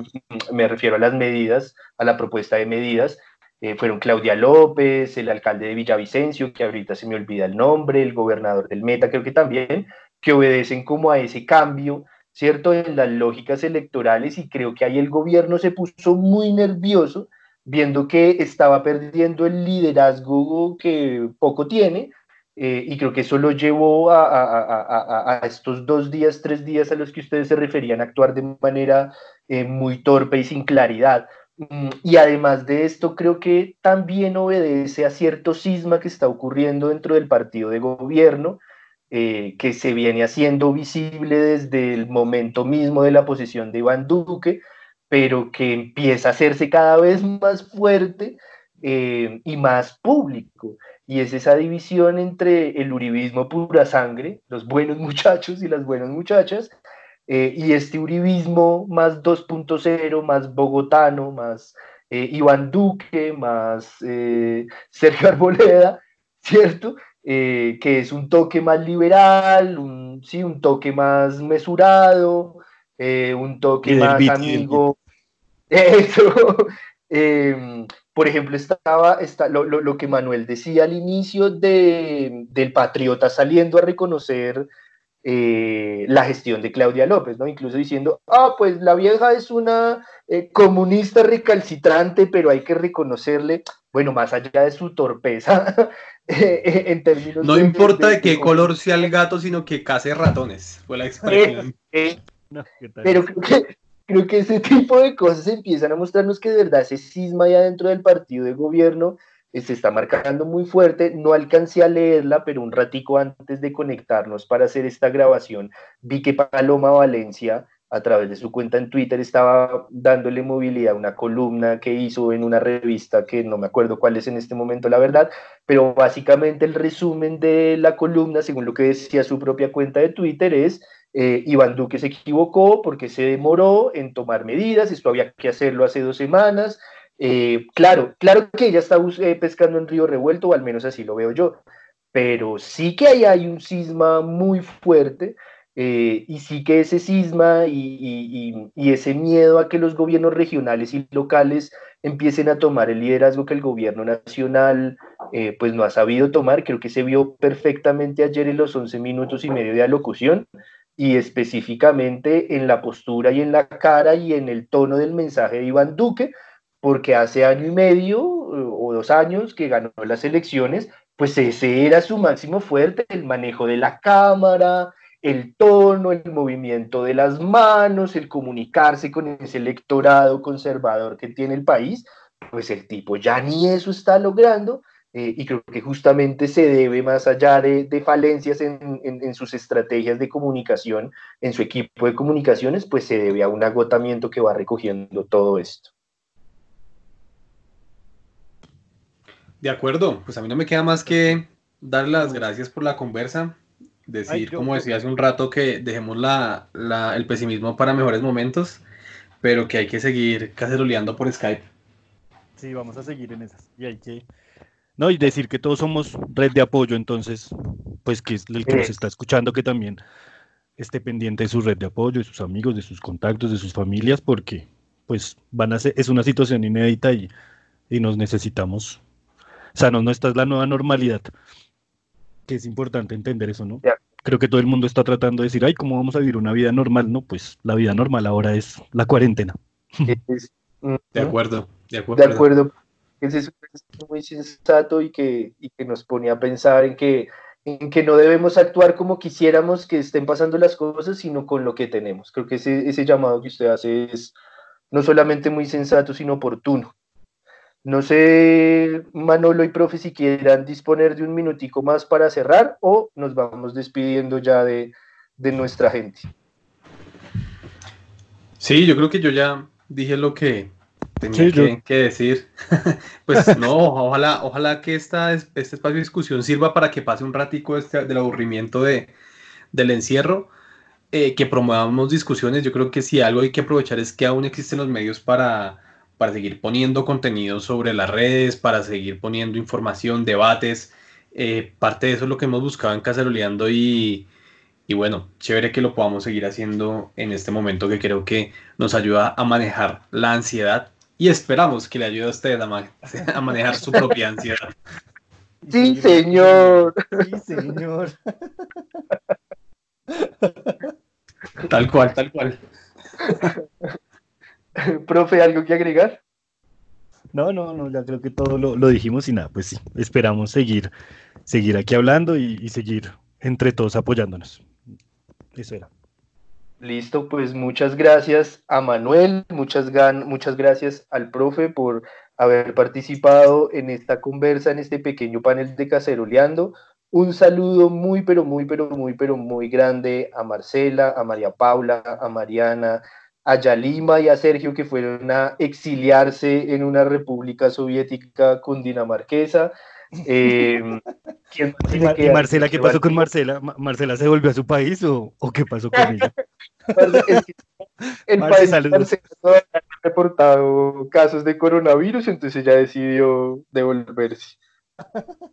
me refiero a las medidas, a la propuesta de medidas, eh, fueron Claudia López, el alcalde de Villavicencio, que ahorita se me olvida el nombre, el gobernador del Meta, creo que también, que obedecen como a ese cambio, ¿cierto? En las lógicas electorales y creo que ahí el gobierno se puso muy nervioso viendo que estaba perdiendo el liderazgo que poco tiene, eh, y creo que eso lo llevó a, a, a, estos dos días, tres días a los que ustedes se referían actuar de manera eh, muy torpe y sin claridad. Mm, y además de esto, creo que también obedece a cierto cisma que está ocurriendo dentro del partido de gobierno, eh, que se viene haciendo visible desde el momento mismo de la posición de Iván Duque, pero que empieza a hacerse cada vez más fuerte y más público y es esa división entre el uribismo pura sangre, los buenos muchachos y las buenas muchachas, eh, y este uribismo más 2.0, más bogotano, más eh, Iván Duque, más eh, Sergio Arboleda, ¿cierto? Que es un toque más liberal, un, sí, un toque más mesurado, un toque más amigo. Eso. Em, por ejemplo, estaba está, lo, lo, lo, que Manuel decía al inicio de, del Patriota saliendo a reconocer eh, la gestión de Claudia López, ¿no? Incluso diciendo, ah, pues la vieja es una eh, comunista recalcitrante, pero hay que reconocerle, bueno, más allá de su torpeza, eh, en términos No de, importa de, de, qué color sea el gato, sino que case ratones, fue la expresión. No, pero creo que, creo que ese tipo de cosas empiezan a mostrarnos que de verdad ese cisma ya dentro del partido de gobierno se está marcando muy fuerte. No alcancé a leerla, pero un ratico antes de conectarnos para hacer esta grabación, vi que Paloma Valencia, a través de su cuenta en Twitter, estaba dándole movilidad a una columna que hizo en una revista que no me acuerdo cuál es en este momento, la verdad, pero básicamente el resumen de la columna, según lo que decía su propia cuenta de Twitter, es eh, Iván Duque se equivocó porque se demoró en tomar medidas, esto había que hacerlo hace dos semanas. Eh, claro, claro que ella está eh, pescando en río revuelto, o al menos así lo veo yo, pero sí que ahí hay un cisma muy fuerte eh, y sí que ese cisma y, ese miedo a que los gobiernos regionales y locales empiecen a tomar el liderazgo que el gobierno nacional pues no ha sabido tomar, creo que se vio perfectamente ayer en los 11 minutos y medio de alocución, y específicamente en la postura y en la cara y en el tono del mensaje de Iván Duque, porque hace año y medio o dos años que ganó las elecciones, pues ese era su máximo fuerte, el manejo de la cámara, el tono, el movimiento de las manos, el comunicarse con ese electorado conservador que tiene el país, pues el tipo ya ni eso está logrando eh, y creo que justamente se debe, más allá de, falencias en, en, en, sus estrategias de comunicación, en su equipo de comunicaciones, pues se debe a un agotamiento que va recogiendo todo esto. De acuerdo, pues a mí no me queda más que dar las gracias por la conversa, decir, Ay, yo, como decía hace un rato, que dejemos la, la, el pesimismo para mejores momentos, pero que hay que seguir caceroleando por Skype. Sí, vamos a seguir en esas. Y hay que no, y decir que todos somos red de apoyo, entonces, pues que es el que nos está escuchando que también esté pendiente de su red de apoyo, de sus amigos, de sus contactos, de sus familias, porque pues van a ser, es una situación inédita y, y nos necesitamos. O sea, no, no, esta es la nueva normalidad, que es importante entender eso, ¿no? Yeah. Creo que todo el mundo está tratando de decir, ay, ¿cómo vamos a vivir una vida normal? No, pues la vida normal ahora es la cuarentena. de acuerdo, de acuerdo. De acuerdo ese es muy sensato y que, y que nos pone a pensar en que, en que no debemos actuar como quisiéramos que estén pasando las cosas, sino con lo que tenemos. Creo que ese, ese llamado que usted hace es no solamente muy sensato, sino oportuno. No sé, Manolo y profe, si quieran disponer de un minutico más para cerrar o nos vamos despidiendo ya de, de nuestra gente. Sí, yo creo que yo ya dije lo que tenía que, decir. pues no, ojalá, ojalá que esta, este espacio de discusión sirva para que pase un ratico este, del aburrimiento de, del encierro, eh, que promovamos discusiones. Yo creo que si algo hay que aprovechar es que aún existen los medios para, para seguir poniendo contenido sobre las redes, para seguir poniendo información, debates. Eh, parte de eso es lo que hemos buscado en Caceroleando y y bueno, chévere que lo podamos seguir haciendo en este momento que creo que nos ayuda a manejar la ansiedad y esperamos que le ayude a usted a, manejar su propia ansiedad. Sí, señor. Sí, señor. Tal cual, tal cual. Profe, ¿algo que agregar? No, no, no, ya creo que todo lo, dijimos y nada, pues sí, esperamos seguir, seguir aquí hablando y seguir entre todos apoyándonos. Eso era. Listo, pues muchas gracias a Manuel, muchas, muchas gracias al profe por haber participado en esta conversa, en este pequeño panel de Caceroleando. Un saludo muy, pero muy, pero muy, pero muy grande a Marcela, a María Paula, a Mariana, a Yalima y a Sergio que fueron a exiliarse en una república soviética cundinamarquesa. Eh, ¿Y, Marcela qué pasó con Marcela? ¿Marcela se volvió a su país o, qué pasó con ella? el país Marcela ha reportado casos de coronavirus, entonces ella decidió devolverse.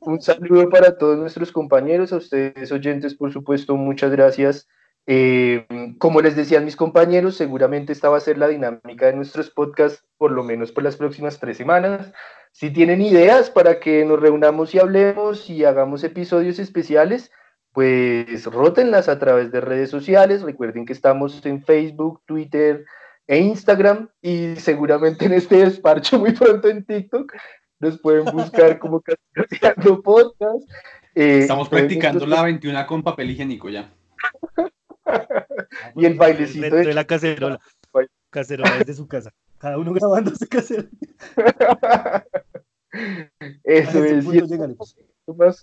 Un saludo para todos nuestros compañeros, a ustedes oyentes, por supuesto, muchas gracias. Eh, como les decían mis compañeros, seguramente esta va a ser la dinámica de nuestros podcasts, por lo menos por las próximas tres semanas. Si tienen ideas para que nos reunamos y hablemos y hagamos episodios especiales, pues rótenlas a través de redes sociales. Recuerden que estamos en Facebook, Twitter e Instagram y seguramente en este despacho muy pronto en TikTok. Nos pueden buscar como Castellano Podcast. Eh, Estamos practicando la 21 con papel higiénico ya. y el bailecito de, la cacerola. Cacerola desde su casa. Cada uno grabándose cacerola. Eso es.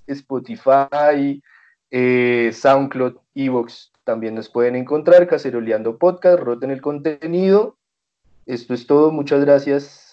Spotify, eh, SoundCloud, Evox. También nos pueden encontrar, Caceroleando Podcast, roten el contenido. Esto es todo, muchas gracias.